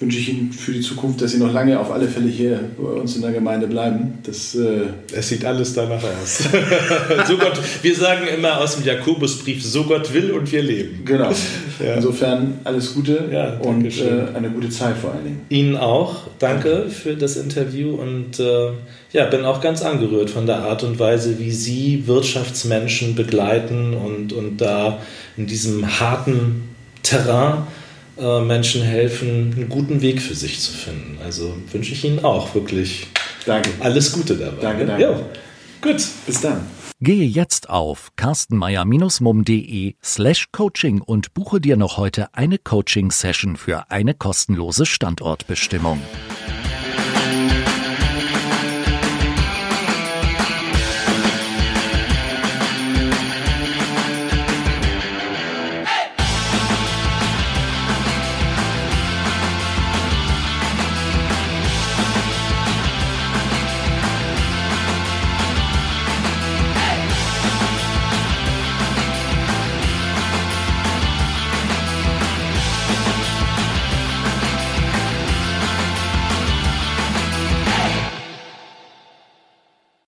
wünsche ich Ihnen für die Zukunft, dass Sie noch lange auf alle Fälle hier bei uns in der Gemeinde bleiben. Das, äh es sieht alles danach aus. so Gott, wir sagen immer aus dem Jakobusbrief, so Gott will und wir leben. Genau. Ja. Insofern alles Gute ja, und äh, eine gute Zeit vor allen Dingen. Ihnen auch. Danke für das Interview und äh, ja, bin auch ganz angerührt von der Art und Weise, wie Sie Wirtschaftsmenschen begleiten und, und da in diesem harten Terrain äh, Menschen helfen, einen guten Weg für sich zu finden. Also wünsche ich Ihnen auch wirklich danke. alles Gute dabei. Danke, danke. Jo. Gut, bis dann. Gehe jetzt auf carstenmeier-mum.de slash coaching und buche dir noch heute eine Coaching-Session für eine kostenlose Standortbestimmung.